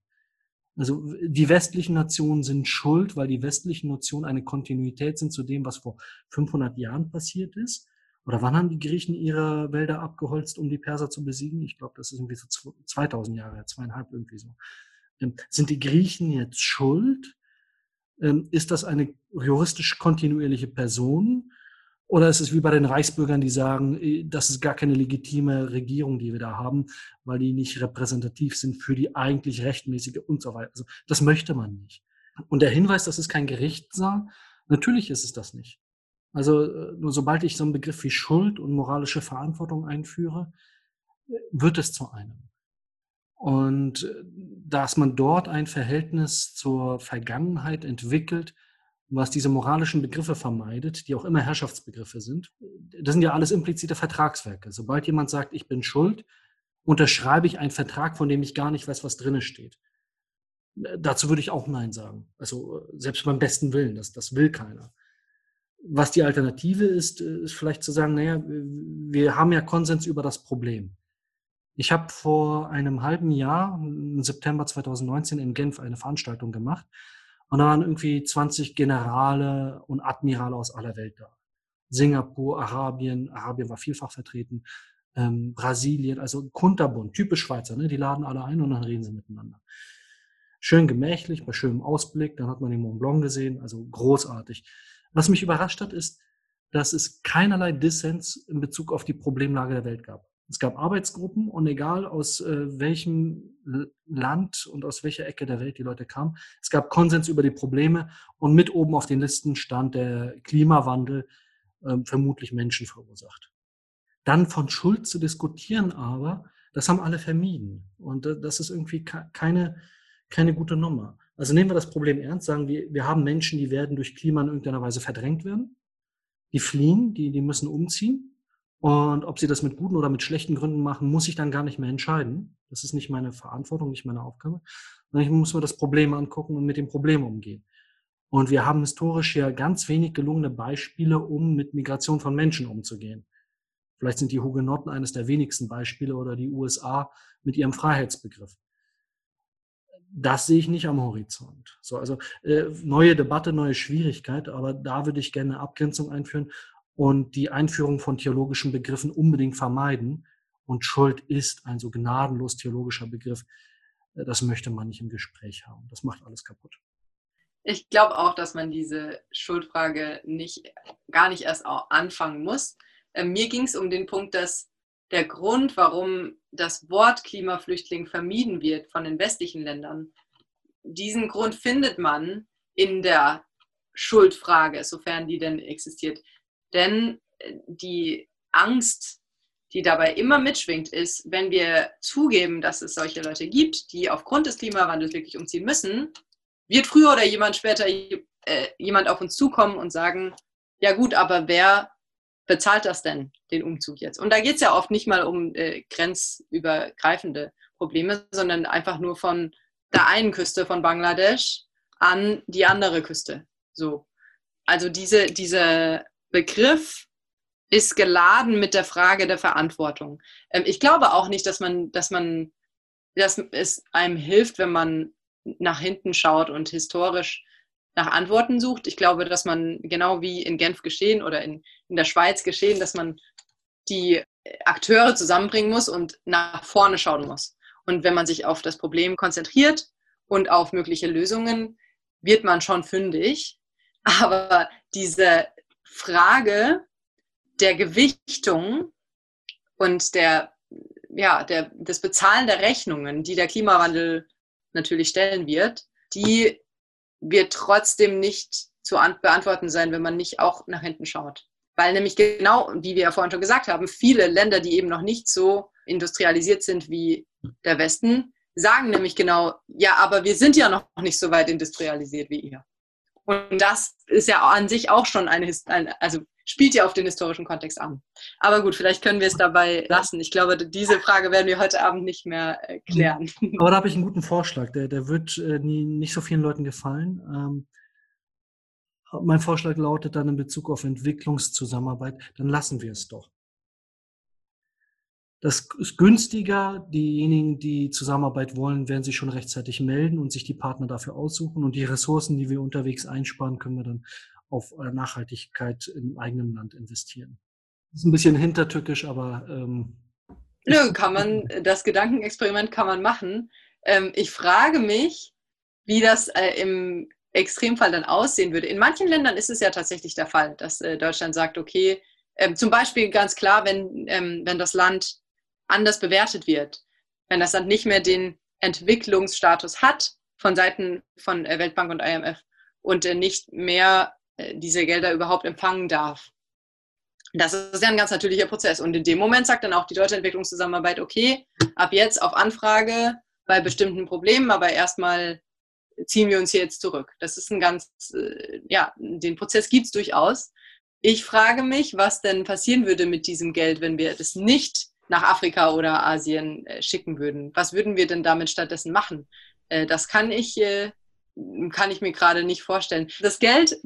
Also die westlichen Nationen sind schuld, weil die westlichen Nationen eine Kontinuität sind zu dem, was vor 500 Jahren passiert ist. Oder wann haben die Griechen ihre Wälder abgeholzt, um die Perser zu besiegen? Ich glaube, das ist irgendwie so 2000 Jahre, zweieinhalb irgendwie so. Ähm, sind die Griechen jetzt schuld? Ähm, ist das eine juristisch kontinuierliche Person? Oder ist es wie bei den Reichsbürgern, die sagen, äh, das ist gar keine legitime Regierung, die wir da haben, weil die nicht repräsentativ sind für die eigentlich rechtmäßige und so weiter. Also das möchte man nicht. Und der Hinweis, dass es kein Gericht sah, natürlich ist es das nicht. Also äh, nur sobald ich so einen Begriff wie Schuld und moralische Verantwortung einführe, wird es zu einem. Und äh, dass man dort ein Verhältnis zur Vergangenheit entwickelt, was diese moralischen Begriffe vermeidet, die auch immer Herrschaftsbegriffe sind, das sind ja alles implizite Vertragswerke. Sobald jemand sagt, ich bin schuld, unterschreibe ich einen Vertrag, von dem ich gar nicht weiß, was drinne steht. Dazu würde ich auch Nein sagen. Also selbst beim besten Willen, das, das will keiner. Was die Alternative ist, ist vielleicht zu sagen, naja, wir haben ja Konsens über das Problem. Ich habe vor einem halben Jahr, im September 2019 in Genf, eine Veranstaltung gemacht. Und da waren irgendwie 20 Generale und Admirale aus aller Welt da. Singapur, Arabien, Arabien war vielfach vertreten, ähm, Brasilien, also kunterbund, typisch Schweizer, ne? die laden alle ein und dann reden sie miteinander. Schön gemächlich, bei schönem Ausblick, dann hat man den Mont Blanc gesehen, also großartig. Was mich überrascht hat, ist, dass es keinerlei Dissens in Bezug auf die Problemlage der Welt gab. Es gab Arbeitsgruppen und egal aus äh, welchem Land und aus welcher Ecke der Welt die Leute kamen, es gab Konsens über die Probleme und mit oben auf den Listen stand der Klimawandel äh, vermutlich Menschen verursacht. Dann von Schuld zu diskutieren aber, das haben alle vermieden und äh, das ist irgendwie keine, keine gute Nummer. Also nehmen wir das Problem ernst, sagen wir, wir haben Menschen, die werden durch Klima in irgendeiner Weise verdrängt werden. Die fliehen, die, die müssen umziehen. Und ob sie das mit guten oder mit schlechten Gründen machen, muss ich dann gar nicht mehr entscheiden. Das ist nicht meine Verantwortung, nicht meine Aufgabe. Sondern ich muss mir das Problem angucken und mit dem Problem umgehen. Und wir haben historisch ja ganz wenig gelungene Beispiele, um mit Migration von Menschen umzugehen. Vielleicht sind die Hugenotten eines der wenigsten Beispiele oder die USA mit ihrem Freiheitsbegriff das sehe ich nicht am Horizont. So, also äh, neue Debatte, neue Schwierigkeit, aber da würde ich gerne eine Abgrenzung einführen und die Einführung von theologischen Begriffen unbedingt vermeiden. Und Schuld ist ein so gnadenlos theologischer Begriff. Äh, das möchte man nicht im Gespräch haben. Das macht alles kaputt. Ich glaube auch, dass man diese Schuldfrage nicht, gar nicht erst anfangen muss. Äh, mir ging es um den Punkt, dass der Grund, warum das Wort Klimaflüchtling vermieden wird von den westlichen Ländern, diesen Grund findet man in der Schuldfrage, sofern die denn existiert. Denn äh, die Angst, die dabei immer mitschwingt, ist, wenn wir zugeben, dass es solche Leute gibt, die aufgrund des Klimawandels wirklich umziehen müssen, wird früher oder jemand später äh, jemand auf uns zukommen und sagen, ja gut, aber wer bezahlt das denn, den Umzug jetzt? Und da geht es ja oft nicht mal um äh, grenzübergreifende Probleme, sondern einfach nur von der einen Küste von Bangladesch an die andere Küste. So. Also diese, dieser Begriff ist geladen mit der Frage der Verantwortung. Ähm, ich glaube auch nicht, dass man, dass man, dass es einem hilft, wenn man nach hinten schaut und historisch nach Antworten sucht. Ich glaube, dass man genau wie in Genf geschehen oder in, in der Schweiz geschehen, dass man die Akteure zusammenbringen muss und nach vorne schauen muss. Und wenn man sich auf das Problem konzentriert und auf mögliche Lösungen, wird man schon fündig. Aber diese Frage der Gewichtung und der, ja, der, des Bezahlen der Rechnungen, die der Klimawandel natürlich stellen wird, die wird trotzdem nicht zu beantworten sein, wenn man nicht auch nach hinten schaut. Weil nämlich genau, wie wir ja vorhin schon gesagt haben, viele Länder, die eben noch nicht so industrialisiert sind wie der Westen, sagen nämlich genau, ja, aber wir sind ja noch nicht so weit industrialisiert wie ihr. Und das ist ja an sich auch schon eine, also spielt ja auf den historischen Kontext an. Aber gut, vielleicht können wir es dabei lassen. Ich glaube, diese Frage werden wir heute Abend nicht mehr äh, klären. Aber da habe ich einen guten Vorschlag. Der, der wird äh, nie, nicht so vielen Leuten gefallen. Ähm, mein Vorschlag lautet dann in Bezug auf Entwicklungszusammenarbeit, dann lassen wir es doch. Das ist günstiger. Diejenigen, die Zusammenarbeit wollen, werden sich schon rechtzeitig melden und sich die Partner dafür aussuchen. Und die Ressourcen, die wir unterwegs einsparen, können wir dann auf äh, Nachhaltigkeit im eigenen Land investieren. Das ist ein bisschen hintertückisch, aber ähm, Nö, kann man, das Gedankenexperiment kann man machen. Ähm, ich frage mich, wie das äh, im Extremfall dann aussehen würde. In manchen Ländern ist es ja tatsächlich der Fall, dass äh, Deutschland sagt, okay, ähm, zum Beispiel ganz klar, wenn, ähm, wenn das Land anders bewertet wird, wenn das Land nicht mehr den Entwicklungsstatus hat von Seiten von äh, Weltbank und IMF und äh, nicht mehr äh, diese Gelder überhaupt empfangen darf. Das ist ja ein ganz natürlicher Prozess. Und in dem Moment sagt dann auch die deutsche Entwicklungszusammenarbeit, okay, ab jetzt auf Anfrage bei bestimmten Problemen, aber erstmal ziehen wir uns hier jetzt zurück. Das ist ein ganz, ja, den Prozess gibt es durchaus. Ich frage mich, was denn passieren würde mit diesem Geld, wenn wir das nicht nach Afrika oder Asien äh, schicken würden. Was würden wir denn damit stattdessen machen? Äh, das kann ich, kann ich mir gerade nicht vorstellen. Das Geld,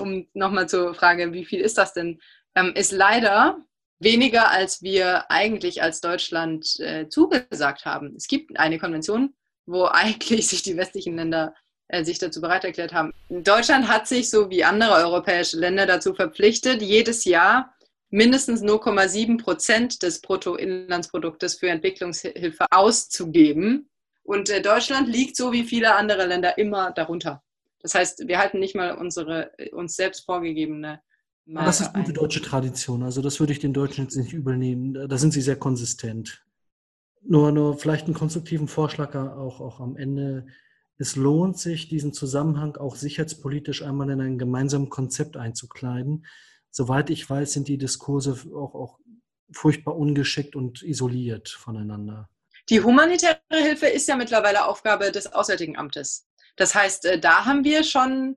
um nochmal zur Frage, wie viel ist das denn, ähm, ist leider weniger, als wir eigentlich als Deutschland zugesagt haben. Es gibt eine Konvention, wo eigentlich sich die westlichen Länder äh, sich dazu bereit erklärt haben. Deutschland hat sich, so wie andere europäische Länder, dazu verpflichtet, jedes Jahr mindestens 0,7 Prozent des Bruttoinlandsproduktes für Entwicklungshilfe auszugeben. Und äh, Deutschland liegt so wie viele andere Länder immer darunter. Das heißt, wir halten nicht mal unsere uns selbst vorgegebene. Mal das ist gute deutsche Tradition. Also das würde ich den Deutschen jetzt nicht übernehmen. Da sind sie sehr konsistent. Nur, nur vielleicht einen konstruktiven Vorschlag auch, auch am Ende es lohnt sich, diesen Zusammenhang auch sicherheitspolitisch einmal in ein gemeinsames Konzept einzukleiden. Soweit ich weiß, sind die Diskurse auch, auch furchtbar ungeschickt und isoliert voneinander. Die humanitäre Hilfe ist ja mittlerweile Aufgabe des Auswärtigen Amtes. Das heißt, äh, da haben wir schon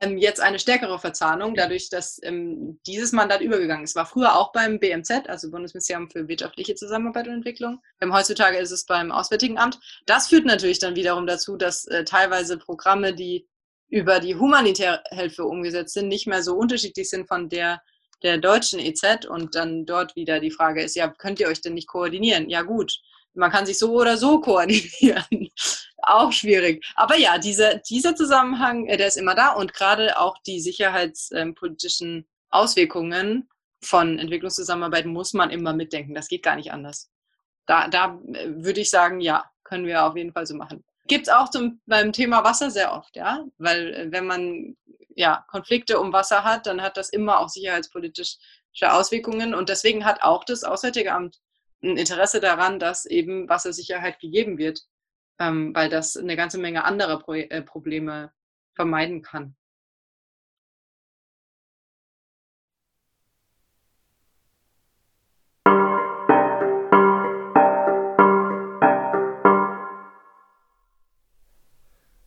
ähm, jetzt eine stärkere Verzahnung, dadurch, dass ähm, dieses Mandat übergegangen ist. War früher auch beim BMZ, also Bundesministerium für wirtschaftliche Zusammenarbeit und Entwicklung. Ähm, heutzutage ist es beim Auswärtigen Amt. Das führt natürlich dann wiederum dazu, dass äh, teilweise Programme, die über die humanitäre Hilfe umgesetzt sind, nicht mehr so unterschiedlich sind von der der deutschen EZ und dann dort wieder die Frage ist, ja, könnt ihr euch denn nicht koordinieren? Ja gut, man kann sich so oder so koordinieren auch schwierig. Aber ja, dieser, dieser Zusammenhang, äh, der ist immer da und gerade auch die sicherheitspolitischen Auswirkungen von Entwicklungszusammenarbeit muss man immer mitdenken. Das geht gar nicht anders. Da, da äh, würde ich sagen, ja, können wir auf jeden Fall so machen. Gibt es auch zum, beim Thema Wasser sehr oft, ja, weil äh, wenn man ja, Konflikte um Wasser hat, dann hat das immer auch sicherheitspolitische Auswirkungen und deswegen hat auch das Auswärtige Amt ein Interesse daran, dass eben Wassersicherheit gegeben wird ähm, weil das eine ganze Menge anderer Pro äh, Probleme vermeiden kann.